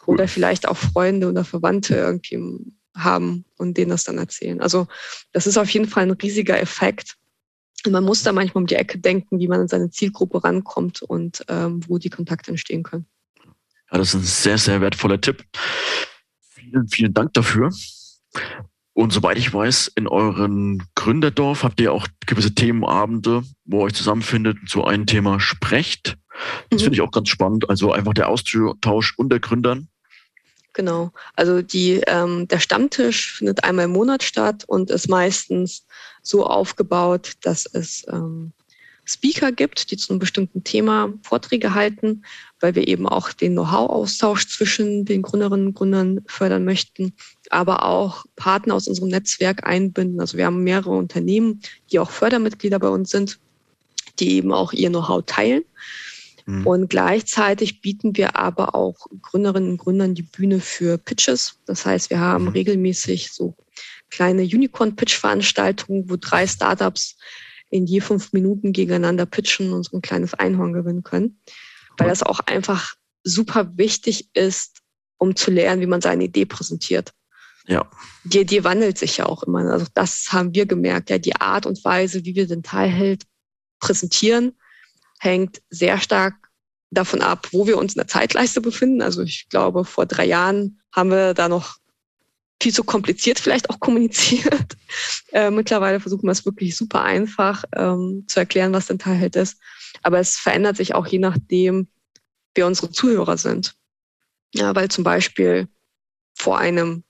Cool. Oder vielleicht auch Freunde oder Verwandte irgendwie haben und denen das dann erzählen. Also das ist auf jeden Fall ein riesiger Effekt, und man muss da manchmal um die Ecke denken, wie man an seine Zielgruppe rankommt und ähm, wo die Kontakte entstehen können. Ja, das ist ein sehr, sehr wertvoller Tipp. Vielen, vielen Dank dafür. Und soweit ich weiß, in euren Gründerdorf habt ihr auch gewisse Themenabende, wo ihr euch zusammenfindet und zu einem Thema sprecht. Das mhm. finde ich auch ganz spannend. Also einfach der Austausch unter Gründern. Genau. Also die, ähm, der Stammtisch findet einmal im Monat statt und ist meistens so aufgebaut, dass es ähm, Speaker gibt, die zu einem bestimmten Thema Vorträge halten, weil wir eben auch den Know-how-Austausch zwischen den Gründerinnen und Gründern fördern möchten, aber auch Partner aus unserem Netzwerk einbinden. Also wir haben mehrere Unternehmen, die auch Fördermitglieder bei uns sind, die eben auch ihr Know-how teilen. Mhm. Und gleichzeitig bieten wir aber auch Gründerinnen und Gründern die Bühne für Pitches. Das heißt, wir haben mhm. regelmäßig so kleine Unicorn-Pitch-Veranstaltungen, wo drei Startups in je fünf Minuten gegeneinander pitchen und so ein kleines Einhorn gewinnen können. Weil das auch einfach super wichtig ist, um zu lernen, wie man seine Idee präsentiert. Ja. Die, die wandelt sich ja auch immer. Also das haben wir gemerkt. Ja, die Art und Weise, wie wir den Teilheld präsentieren, hängt sehr stark davon ab, wo wir uns in der Zeitleiste befinden. Also ich glaube, vor drei Jahren haben wir da noch viel zu kompliziert vielleicht auch kommuniziert. [laughs] Äh, mittlerweile versuchen wir es wirklich super einfach ähm, zu erklären, was denn Teilheld ist. Aber es verändert sich auch je nachdem, wer unsere Zuhörer sind. Ja, weil zum Beispiel vor einem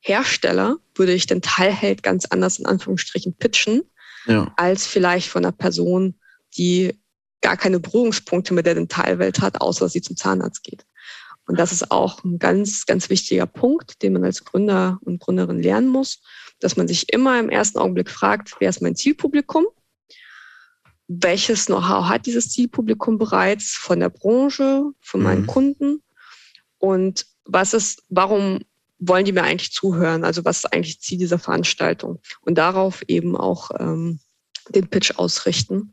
Hersteller würde ich den Teilheld ganz anders in Anführungsstrichen pitchen, ja. als vielleicht von einer Person, die gar keine Berührungspunkte mit der Dentalwelt hat, außer dass sie zum Zahnarzt geht. Und das ist auch ein ganz, ganz wichtiger Punkt, den man als Gründer und Gründerin lernen muss, dass man sich immer im ersten Augenblick fragt, wer ist mein Zielpublikum? Welches Know-how hat dieses Zielpublikum bereits von der Branche, von meinen mhm. Kunden? Und was ist, warum wollen die mir eigentlich zuhören? Also was ist eigentlich Ziel dieser Veranstaltung? Und darauf eben auch ähm, den Pitch ausrichten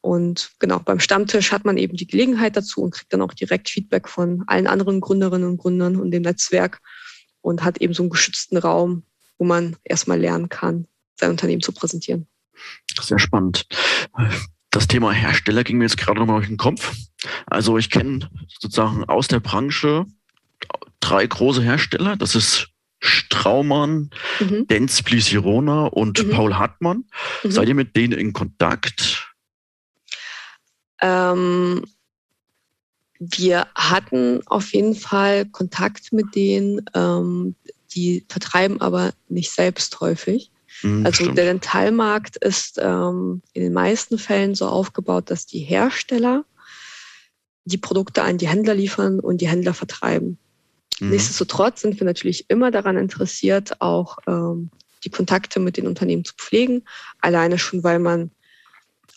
und genau, beim Stammtisch hat man eben die Gelegenheit dazu und kriegt dann auch direkt Feedback von allen anderen Gründerinnen und Gründern und dem Netzwerk und hat eben so einen geschützten Raum, wo man erstmal lernen kann, sein Unternehmen zu präsentieren. Sehr spannend. Das Thema Hersteller ging mir jetzt gerade nochmal durch den Kopf. Also ich kenne sozusagen aus der Branche drei große Hersteller. Das ist Straumann, mhm. Dentsply Sirona und mhm. Paul Hartmann. Mhm. Seid ihr mit denen in Kontakt? Ähm, wir hatten auf jeden Fall Kontakt mit denen, ähm, die vertreiben aber nicht selbst häufig. Mhm, also stimmt. der Dentalmarkt ist ähm, in den meisten Fällen so aufgebaut, dass die Hersteller die Produkte an die Händler liefern und die Händler vertreiben. Mhm. Nichtsdestotrotz sind wir natürlich immer daran interessiert, auch ähm, die Kontakte mit den Unternehmen zu pflegen. Alleine schon, weil man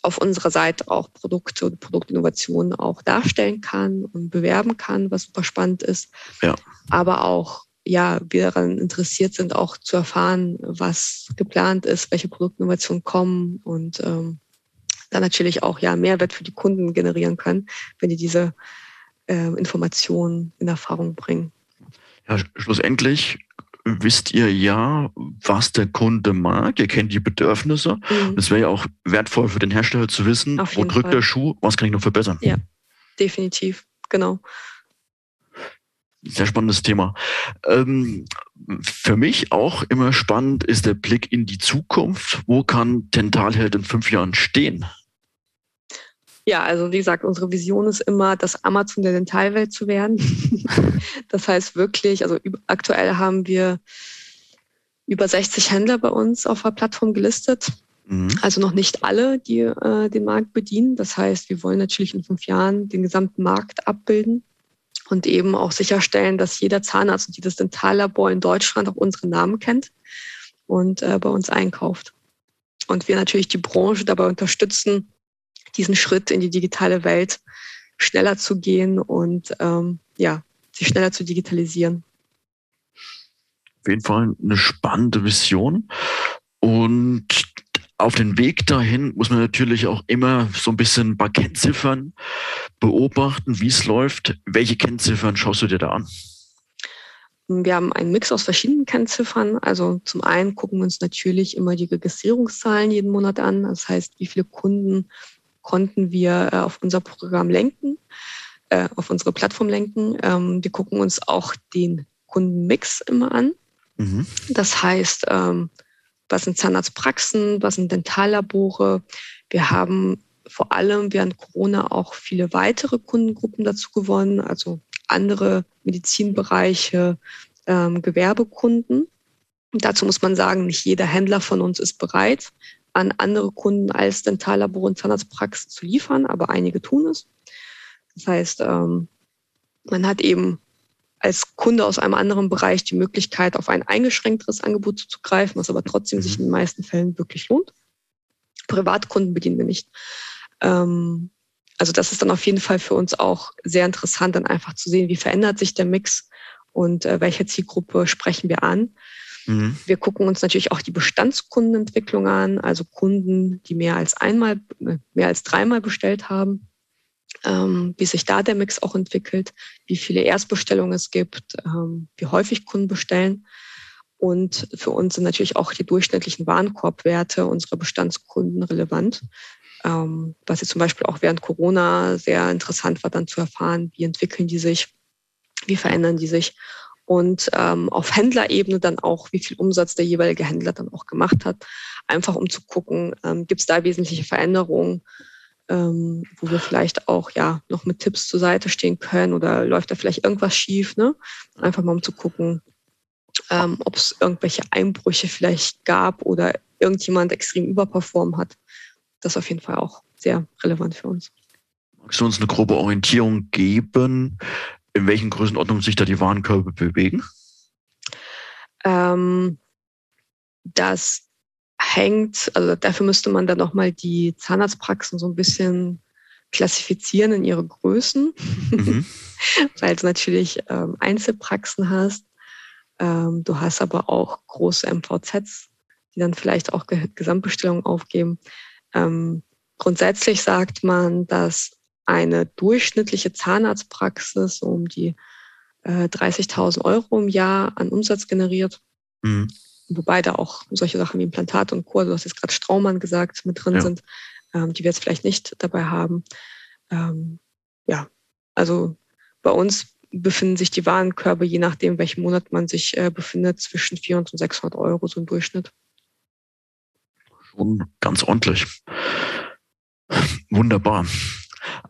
auf unserer Seite auch Produkte und Produktinnovationen auch darstellen kann und bewerben kann, was super spannend ist. Ja. Aber auch, ja, wir daran interessiert sind, auch zu erfahren, was geplant ist, welche Produktinnovationen kommen und ähm, dann natürlich auch ja Mehrwert für die Kunden generieren können, wenn die diese äh, Informationen in Erfahrung bringen. Ja, schlussendlich wisst ihr ja, was der Kunde mag. Ihr kennt die Bedürfnisse. Mhm. Es wäre ja auch wertvoll für den Hersteller zu wissen, wo drückt Fall. der Schuh, was kann ich noch verbessern. Ja, definitiv, genau. Sehr spannendes Thema. Ähm, für mich auch immer spannend ist der Blick in die Zukunft. Wo kann Dentalheld in fünf Jahren stehen? Ja, also wie gesagt, unsere Vision ist immer, das Amazon der Dentalwelt zu werden. [laughs] das heißt wirklich, also aktuell haben wir über 60 Händler bei uns auf der Plattform gelistet. Mhm. Also noch nicht alle, die äh, den Markt bedienen. Das heißt, wir wollen natürlich in fünf Jahren den gesamten Markt abbilden und eben auch sicherstellen, dass jeder Zahnarzt und jedes Dentallabor in Deutschland auch unseren Namen kennt und äh, bei uns einkauft. Und wir natürlich die Branche dabei unterstützen, diesen Schritt in die digitale Welt schneller zu gehen und ähm, ja, sich schneller zu digitalisieren. Auf jeden Fall eine spannende Vision. Und auf den Weg dahin muss man natürlich auch immer so ein bisschen ein paar Kennziffern beobachten, wie es läuft. Welche Kennziffern schaust du dir da an? Wir haben einen Mix aus verschiedenen Kennziffern. Also zum einen gucken wir uns natürlich immer die Registrierungszahlen jeden Monat an. Das heißt, wie viele Kunden konnten wir äh, auf unser Programm lenken, äh, auf unsere Plattform lenken. Ähm, wir gucken uns auch den Kundenmix immer an. Mhm. Das heißt, ähm, was sind Zahnarztpraxen, was sind Dentallabore. Wir haben vor allem während Corona auch viele weitere Kundengruppen dazu gewonnen, also andere Medizinbereiche, ähm, Gewerbekunden. Und dazu muss man sagen, nicht jeder Händler von uns ist bereit, an andere Kunden als Dentallabor und Zahnarztpraxen zu liefern, aber einige tun es. Das heißt, ähm, man hat eben als Kunde aus einem anderen Bereich die Möglichkeit, auf ein eingeschränkteres Angebot zuzugreifen, was aber trotzdem mhm. sich in den meisten Fällen wirklich lohnt. Privatkunden bedienen wir nicht. Ähm, also das ist dann auf jeden Fall für uns auch sehr interessant, dann einfach zu sehen, wie verändert sich der Mix und äh, welche Zielgruppe sprechen wir an. Mhm. Wir gucken uns natürlich auch die Bestandskundenentwicklung an, also Kunden, die mehr als einmal, äh, mehr als dreimal bestellt haben, ähm, wie sich da der Mix auch entwickelt, wie viele Erstbestellungen es gibt, ähm, wie häufig Kunden bestellen. Und für uns sind natürlich auch die durchschnittlichen Warenkorbwerte unserer Bestandskunden relevant. Ähm, was jetzt zum Beispiel auch während Corona sehr interessant war, dann zu erfahren, wie entwickeln die sich, wie verändern die sich und ähm, auf Händlerebene dann auch, wie viel Umsatz der jeweilige Händler dann auch gemacht hat. Einfach um zu gucken, ähm, gibt es da wesentliche Veränderungen, ähm, wo wir vielleicht auch ja noch mit Tipps zur Seite stehen können oder läuft da vielleicht irgendwas schief. Ne? Einfach mal um zu gucken, ähm, ob es irgendwelche Einbrüche vielleicht gab oder irgendjemand extrem überperformt hat. Das ist auf jeden Fall auch sehr relevant für uns. Magst du uns eine grobe Orientierung geben, in welchen Größenordnungen sich da die Warenkörbe bewegen? Ähm, das hängt, also dafür müsste man dann nochmal die Zahnarztpraxen so ein bisschen klassifizieren in ihre Größen, mhm. [laughs] weil du natürlich ähm, Einzelpraxen hast. Ähm, du hast aber auch große MVZs, die dann vielleicht auch Gesamtbestellungen aufgeben. Ähm, grundsätzlich sagt man, dass eine durchschnittliche Zahnarztpraxis um die äh, 30.000 Euro im Jahr an Umsatz generiert. Mhm. Wobei da auch solche Sachen wie Implantat und Co., du hast jetzt gerade Straumann gesagt, mit drin ja. sind, ähm, die wir jetzt vielleicht nicht dabei haben. Ähm, ja, also bei uns befinden sich die Warenkörbe, je nachdem, welchen Monat man sich äh, befindet, zwischen 400 und 600 Euro so im Durchschnitt. Schon ganz ordentlich. Wunderbar.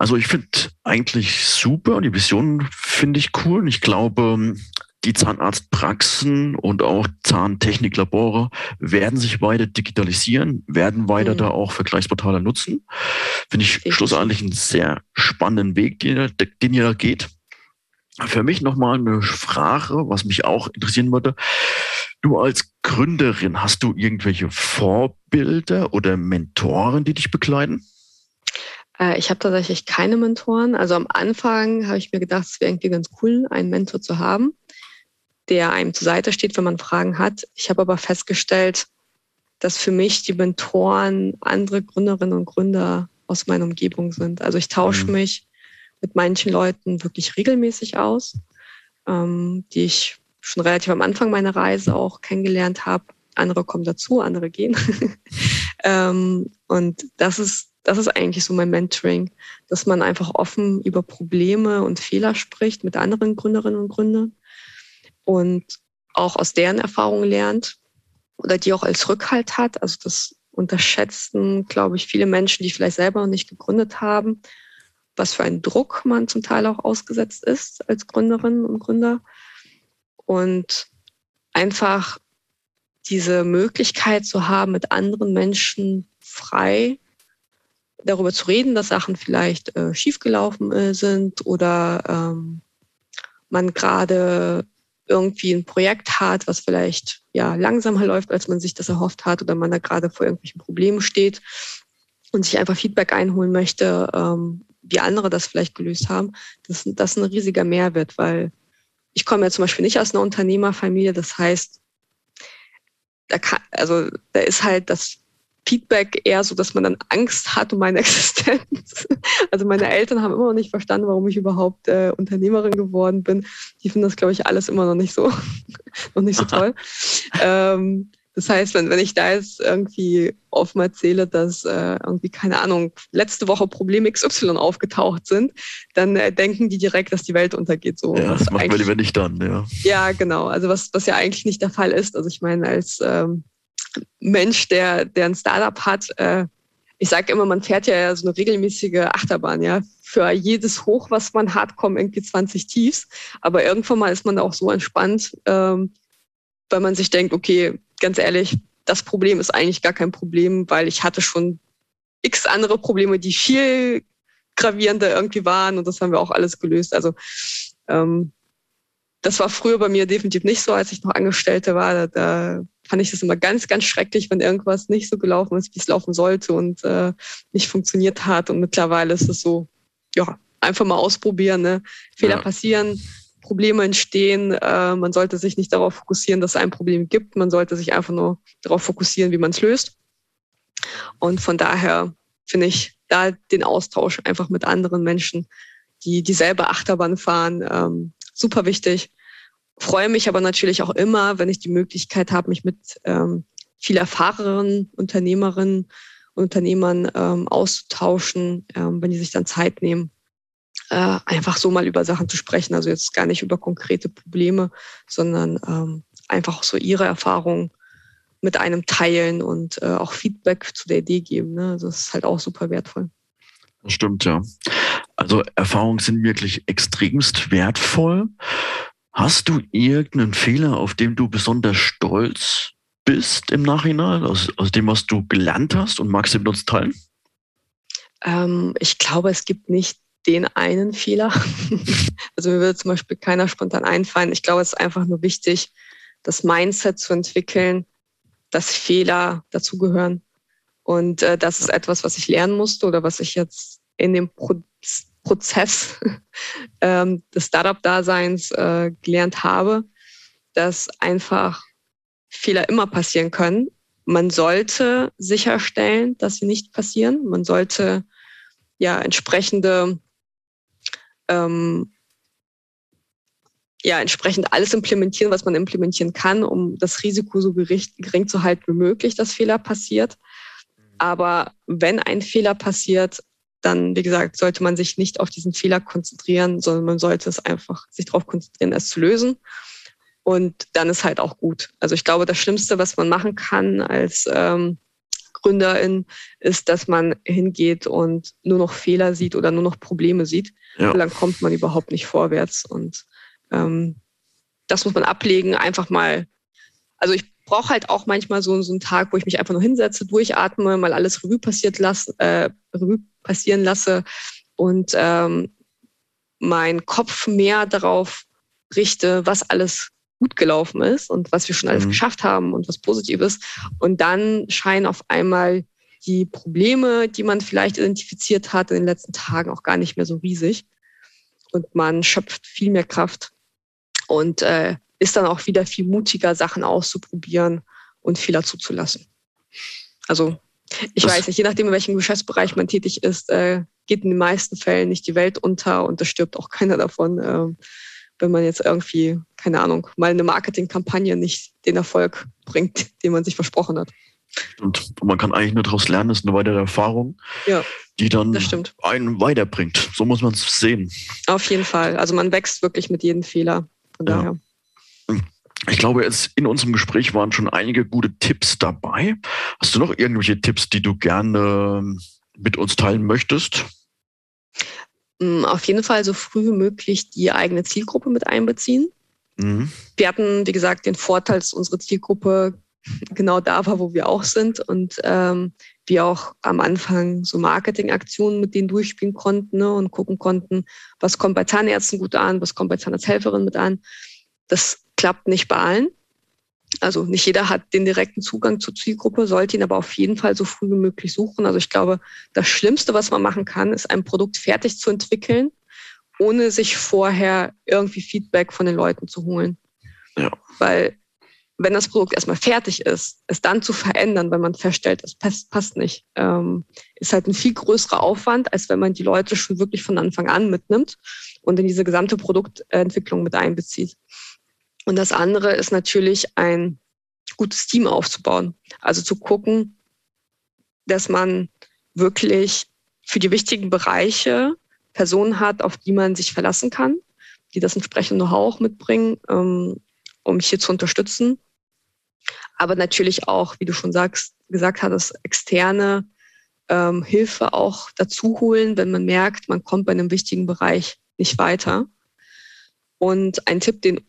Also ich finde eigentlich super und die Vision finde ich cool. Und ich glaube, die Zahnarztpraxen und auch Zahntechniklabore werden sich weiter digitalisieren, werden weiter mhm. da auch Vergleichsportale nutzen. Finde ich Richtig. schlussendlich einen sehr spannenden Weg, den, den ihr da geht. Für mich nochmal eine Frage, was mich auch interessieren würde. Du als Gründerin, hast du irgendwelche Vorbilder oder Mentoren, die dich begleiten? Äh, ich habe tatsächlich keine Mentoren. Also am Anfang habe ich mir gedacht, es wäre irgendwie ganz cool, einen Mentor zu haben der einem zur Seite steht, wenn man Fragen hat. Ich habe aber festgestellt, dass für mich die Mentoren andere Gründerinnen und Gründer aus meiner Umgebung sind. Also ich tausche mhm. mich mit manchen Leuten wirklich regelmäßig aus, ähm, die ich schon relativ am Anfang meiner Reise auch kennengelernt habe. Andere kommen dazu, andere gehen. [laughs] ähm, und das ist, das ist eigentlich so mein Mentoring, dass man einfach offen über Probleme und Fehler spricht mit anderen Gründerinnen und Gründern und auch aus deren Erfahrungen lernt oder die auch als Rückhalt hat. Also das unterschätzen, glaube ich, viele Menschen, die vielleicht selber noch nicht gegründet haben, was für einen Druck man zum Teil auch ausgesetzt ist als Gründerin und Gründer. Und einfach diese Möglichkeit zu haben, mit anderen Menschen frei darüber zu reden, dass Sachen vielleicht äh, schiefgelaufen äh, sind oder ähm, man gerade irgendwie ein Projekt hat, was vielleicht ja langsamer läuft, als man sich das erhofft hat, oder man da gerade vor irgendwelchen Problemen steht und sich einfach Feedback einholen möchte, ähm, wie andere das vielleicht gelöst haben, das, das ist ein riesiger Mehrwert, weil ich komme ja zum Beispiel nicht aus einer Unternehmerfamilie, das heißt, da kann, also da ist halt das Feedback eher so, dass man dann Angst hat um meine [laughs] Existenz. Also meine Eltern haben immer noch nicht verstanden, warum ich überhaupt äh, Unternehmerin geworden bin. Die finden das, glaube ich, alles immer noch nicht so, [laughs] noch nicht so toll. [laughs] ähm, das heißt, wenn, wenn ich da jetzt irgendwie offen erzähle, dass äh, irgendwie, keine Ahnung, letzte Woche Problem XY aufgetaucht sind, dann äh, denken die direkt, dass die Welt untergeht. So, ja, das macht man lieber nicht dann, ja. Ja, genau. Also was, was ja eigentlich nicht der Fall ist. Also ich meine, als ähm, Mensch, der, der ein Startup hat, äh, ich sage immer, man fährt ja so eine regelmäßige Achterbahn, ja. Für jedes Hoch, was man hat, kommen irgendwie 20 Tiefs. Aber irgendwann mal ist man auch so entspannt, ähm, weil man sich denkt, okay, ganz ehrlich, das Problem ist eigentlich gar kein Problem, weil ich hatte schon x andere Probleme, die viel gravierender irgendwie waren und das haben wir auch alles gelöst. Also ähm, das war früher bei mir definitiv nicht so, als ich noch Angestellte war. Da, da fand ich das immer ganz, ganz schrecklich, wenn irgendwas nicht so gelaufen ist, wie es laufen sollte und äh, nicht funktioniert hat. Und mittlerweile ist es so, ja, einfach mal ausprobieren. Ne? Fehler ja. passieren, Probleme entstehen. Äh, man sollte sich nicht darauf fokussieren, dass es ein Problem gibt. Man sollte sich einfach nur darauf fokussieren, wie man es löst. Und von daher finde ich da den Austausch einfach mit anderen Menschen, die dieselbe Achterbahn fahren, ähm, super wichtig. Freue mich aber natürlich auch immer, wenn ich die Möglichkeit habe, mich mit ähm, viel erfahreneren Unternehmerinnen und Unternehmern ähm, auszutauschen, ähm, wenn die sich dann Zeit nehmen, äh, einfach so mal über Sachen zu sprechen. Also jetzt gar nicht über konkrete Probleme, sondern ähm, einfach so ihre Erfahrungen mit einem teilen und äh, auch Feedback zu der Idee geben. Ne? Also das ist halt auch super wertvoll. Stimmt, ja. Also Erfahrungen sind wirklich extremst wertvoll. Hast du irgendeinen Fehler, auf den du besonders stolz bist im Nachhinein, aus, aus dem, was du gelernt hast und magst du mit uns teilen? Ähm, ich glaube, es gibt nicht den einen Fehler. [laughs] also mir würde zum Beispiel keiner spontan einfallen. Ich glaube, es ist einfach nur wichtig, das Mindset zu entwickeln, dass Fehler dazugehören. Und äh, das ist etwas, was ich lernen musste oder was ich jetzt in dem Pro Prozess [laughs] ähm, des Startup-Daseins äh, gelernt habe, dass einfach Fehler immer passieren können. Man sollte sicherstellen, dass sie nicht passieren. Man sollte ja entsprechende ähm, ja, entsprechend alles implementieren, was man implementieren kann, um das Risiko so gering zu halten wie möglich, dass Fehler passiert. Aber wenn ein Fehler passiert, dann, wie gesagt, sollte man sich nicht auf diesen Fehler konzentrieren, sondern man sollte es einfach sich darauf konzentrieren, es zu lösen. Und dann ist halt auch gut. Also ich glaube, das Schlimmste, was man machen kann als ähm, Gründerin, ist, dass man hingeht und nur noch Fehler sieht oder nur noch Probleme sieht. Ja. Dann kommt man überhaupt nicht vorwärts. Und ähm, das muss man ablegen, einfach mal. Also ich brauche halt auch manchmal so, so einen Tag, wo ich mich einfach nur hinsetze, durchatme, mal alles Revue passiert lasse, äh, Revue passieren lasse und ähm, meinen Kopf mehr darauf richte, was alles gut gelaufen ist und was wir schon alles mhm. geschafft haben und was positiv ist. Und dann scheinen auf einmal die Probleme, die man vielleicht identifiziert hat in den letzten Tagen, auch gar nicht mehr so riesig. Und man schöpft viel mehr Kraft und äh, ist dann auch wieder viel mutiger, Sachen auszuprobieren und Fehler zuzulassen. Also ich weiß nicht, je nachdem, in welchem Geschäftsbereich man tätig ist, äh, geht in den meisten Fällen nicht die Welt unter und da stirbt auch [laughs] keiner davon, äh, wenn man jetzt irgendwie, keine Ahnung, mal eine Marketingkampagne nicht den Erfolg bringt, [laughs] den man sich versprochen hat. Und man kann eigentlich nur daraus lernen, das ist eine weitere Erfahrung, ja, die dann einen weiterbringt. So muss man es sehen. Auf jeden Fall. Also man wächst wirklich mit jedem Fehler. Von ja. daher. Ich glaube, jetzt in unserem Gespräch waren schon einige gute Tipps dabei. Hast du noch irgendwelche Tipps, die du gerne mit uns teilen möchtest? Mm, auf jeden Fall so früh wie möglich die eigene Zielgruppe mit einbeziehen. Mhm. Wir hatten, wie gesagt, den Vorteil, dass unsere Zielgruppe [laughs] genau da war, wo wir auch sind und ähm, wir auch am Anfang so Marketingaktionen mit denen durchspielen konnten ne, und gucken konnten, was kommt bei Zahnärzten gut an, was kommt bei Zahnarzthelferinnen mit an. Das klappt nicht bei allen. Also nicht jeder hat den direkten Zugang zur Zielgruppe, sollte ihn aber auf jeden Fall so früh wie möglich suchen. Also ich glaube, das Schlimmste, was man machen kann, ist ein Produkt fertig zu entwickeln, ohne sich vorher irgendwie Feedback von den Leuten zu holen. Ja. Weil wenn das Produkt erstmal fertig ist, es dann zu verändern, wenn man feststellt, es passt, passt nicht, ähm, ist halt ein viel größerer Aufwand, als wenn man die Leute schon wirklich von Anfang an mitnimmt und in diese gesamte Produktentwicklung mit einbezieht. Und das andere ist natürlich ein gutes Team aufzubauen. Also zu gucken, dass man wirklich für die wichtigen Bereiche Personen hat, auf die man sich verlassen kann, die das entsprechende Know-how auch mitbringen, ähm, um mich hier zu unterstützen. Aber natürlich auch, wie du schon sagst, gesagt hattest, externe ähm, Hilfe auch dazu holen, wenn man merkt, man kommt bei einem wichtigen Bereich nicht weiter. Und ein Tipp, den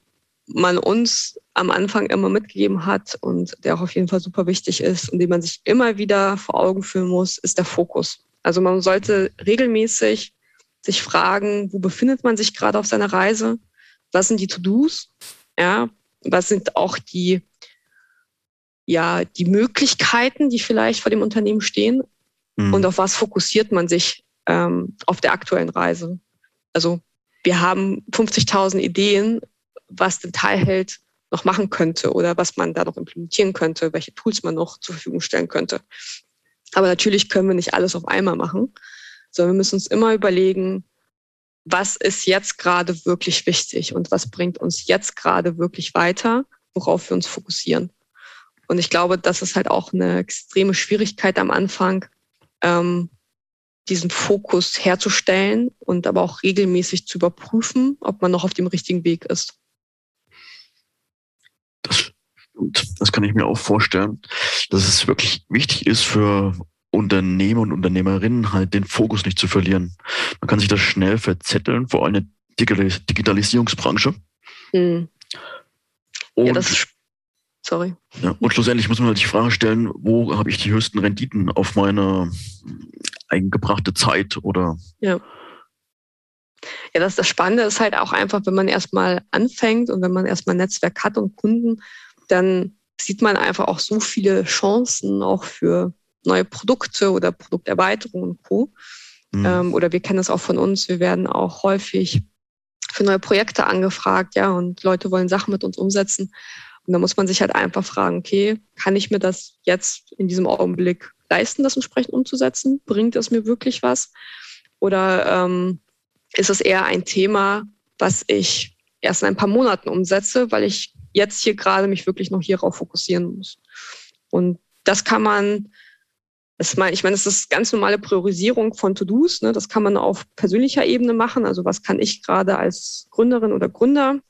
man uns am Anfang immer mitgegeben hat und der auch auf jeden Fall super wichtig ist und den man sich immer wieder vor Augen führen muss, ist der Fokus. Also man sollte regelmäßig sich fragen, wo befindet man sich gerade auf seiner Reise? Was sind die To-Dos? Ja, was sind auch die, ja, die Möglichkeiten, die vielleicht vor dem Unternehmen stehen? Mhm. Und auf was fokussiert man sich ähm, auf der aktuellen Reise? Also wir haben 50.000 Ideen, was den Teilheld noch machen könnte oder was man da noch implementieren könnte, welche Tools man noch zur Verfügung stellen könnte. Aber natürlich können wir nicht alles auf einmal machen, sondern wir müssen uns immer überlegen, was ist jetzt gerade wirklich wichtig und was bringt uns jetzt gerade wirklich weiter, worauf wir uns fokussieren. Und ich glaube, das ist halt auch eine extreme Schwierigkeit am Anfang, ähm, diesen Fokus herzustellen und aber auch regelmäßig zu überprüfen, ob man noch auf dem richtigen Weg ist. Das stimmt. Das kann ich mir auch vorstellen, dass es wirklich wichtig ist für Unternehmer und Unternehmerinnen halt den Fokus nicht zu verlieren. Man kann sich das schnell verzetteln, vor allem in der Digitalisierungsbranche. Mhm. Und, ja, das sorry. Ja, und schlussendlich muss man halt die Frage stellen, wo habe ich die höchsten Renditen auf meine eingebrachte Zeit oder ja. Ja, das, das Spannende ist halt auch einfach, wenn man erstmal anfängt und wenn man erstmal ein Netzwerk hat und Kunden, dann sieht man einfach auch so viele Chancen auch für neue Produkte oder Produkterweiterungen und Co. Mhm. Ähm, oder wir kennen das auch von uns. Wir werden auch häufig für neue Projekte angefragt, ja, und Leute wollen Sachen mit uns umsetzen. Und da muss man sich halt einfach fragen, okay, kann ich mir das jetzt in diesem Augenblick leisten, das entsprechend umzusetzen? Bringt es mir wirklich was? Oder ähm, ist es eher ein Thema, was ich erst in ein paar Monaten umsetze, weil ich jetzt hier gerade mich wirklich noch hierauf fokussieren muss. Und das kann man, das mein, ich meine, das ist ganz normale Priorisierung von To-Dos. Ne? Das kann man auf persönlicher Ebene machen. Also was kann ich gerade als Gründerin oder Gründer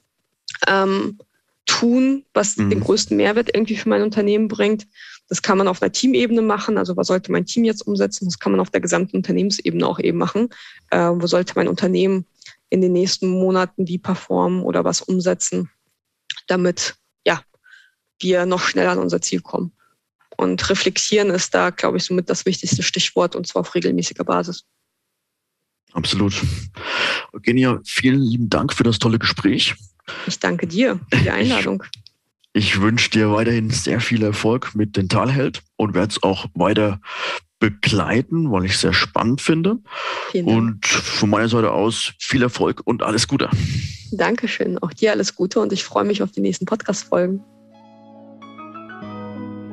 ähm, tun, was mhm. den größten Mehrwert irgendwie für mein Unternehmen bringt. Das kann man auf einer Teamebene machen. Also was sollte mein Team jetzt umsetzen? Das kann man auf der gesamten Unternehmensebene auch eben machen. Äh, wo sollte mein Unternehmen in den nächsten Monaten wie performen oder was umsetzen? Damit ja, wir noch schneller an unser Ziel kommen. Und reflektieren ist da, glaube ich, somit das wichtigste Stichwort und zwar auf regelmäßiger Basis. Absolut. Eugenia, vielen lieben Dank für das tolle Gespräch. Ich danke dir für die Einladung. Ich, ich wünsche dir weiterhin sehr viel Erfolg mit Dentalheld und werde es auch weiter begleiten, weil ich es sehr spannend finde. Und von meiner Seite aus viel Erfolg und alles Gute. Dankeschön. Auch dir alles Gute und ich freue mich auf die nächsten Podcast-Folgen.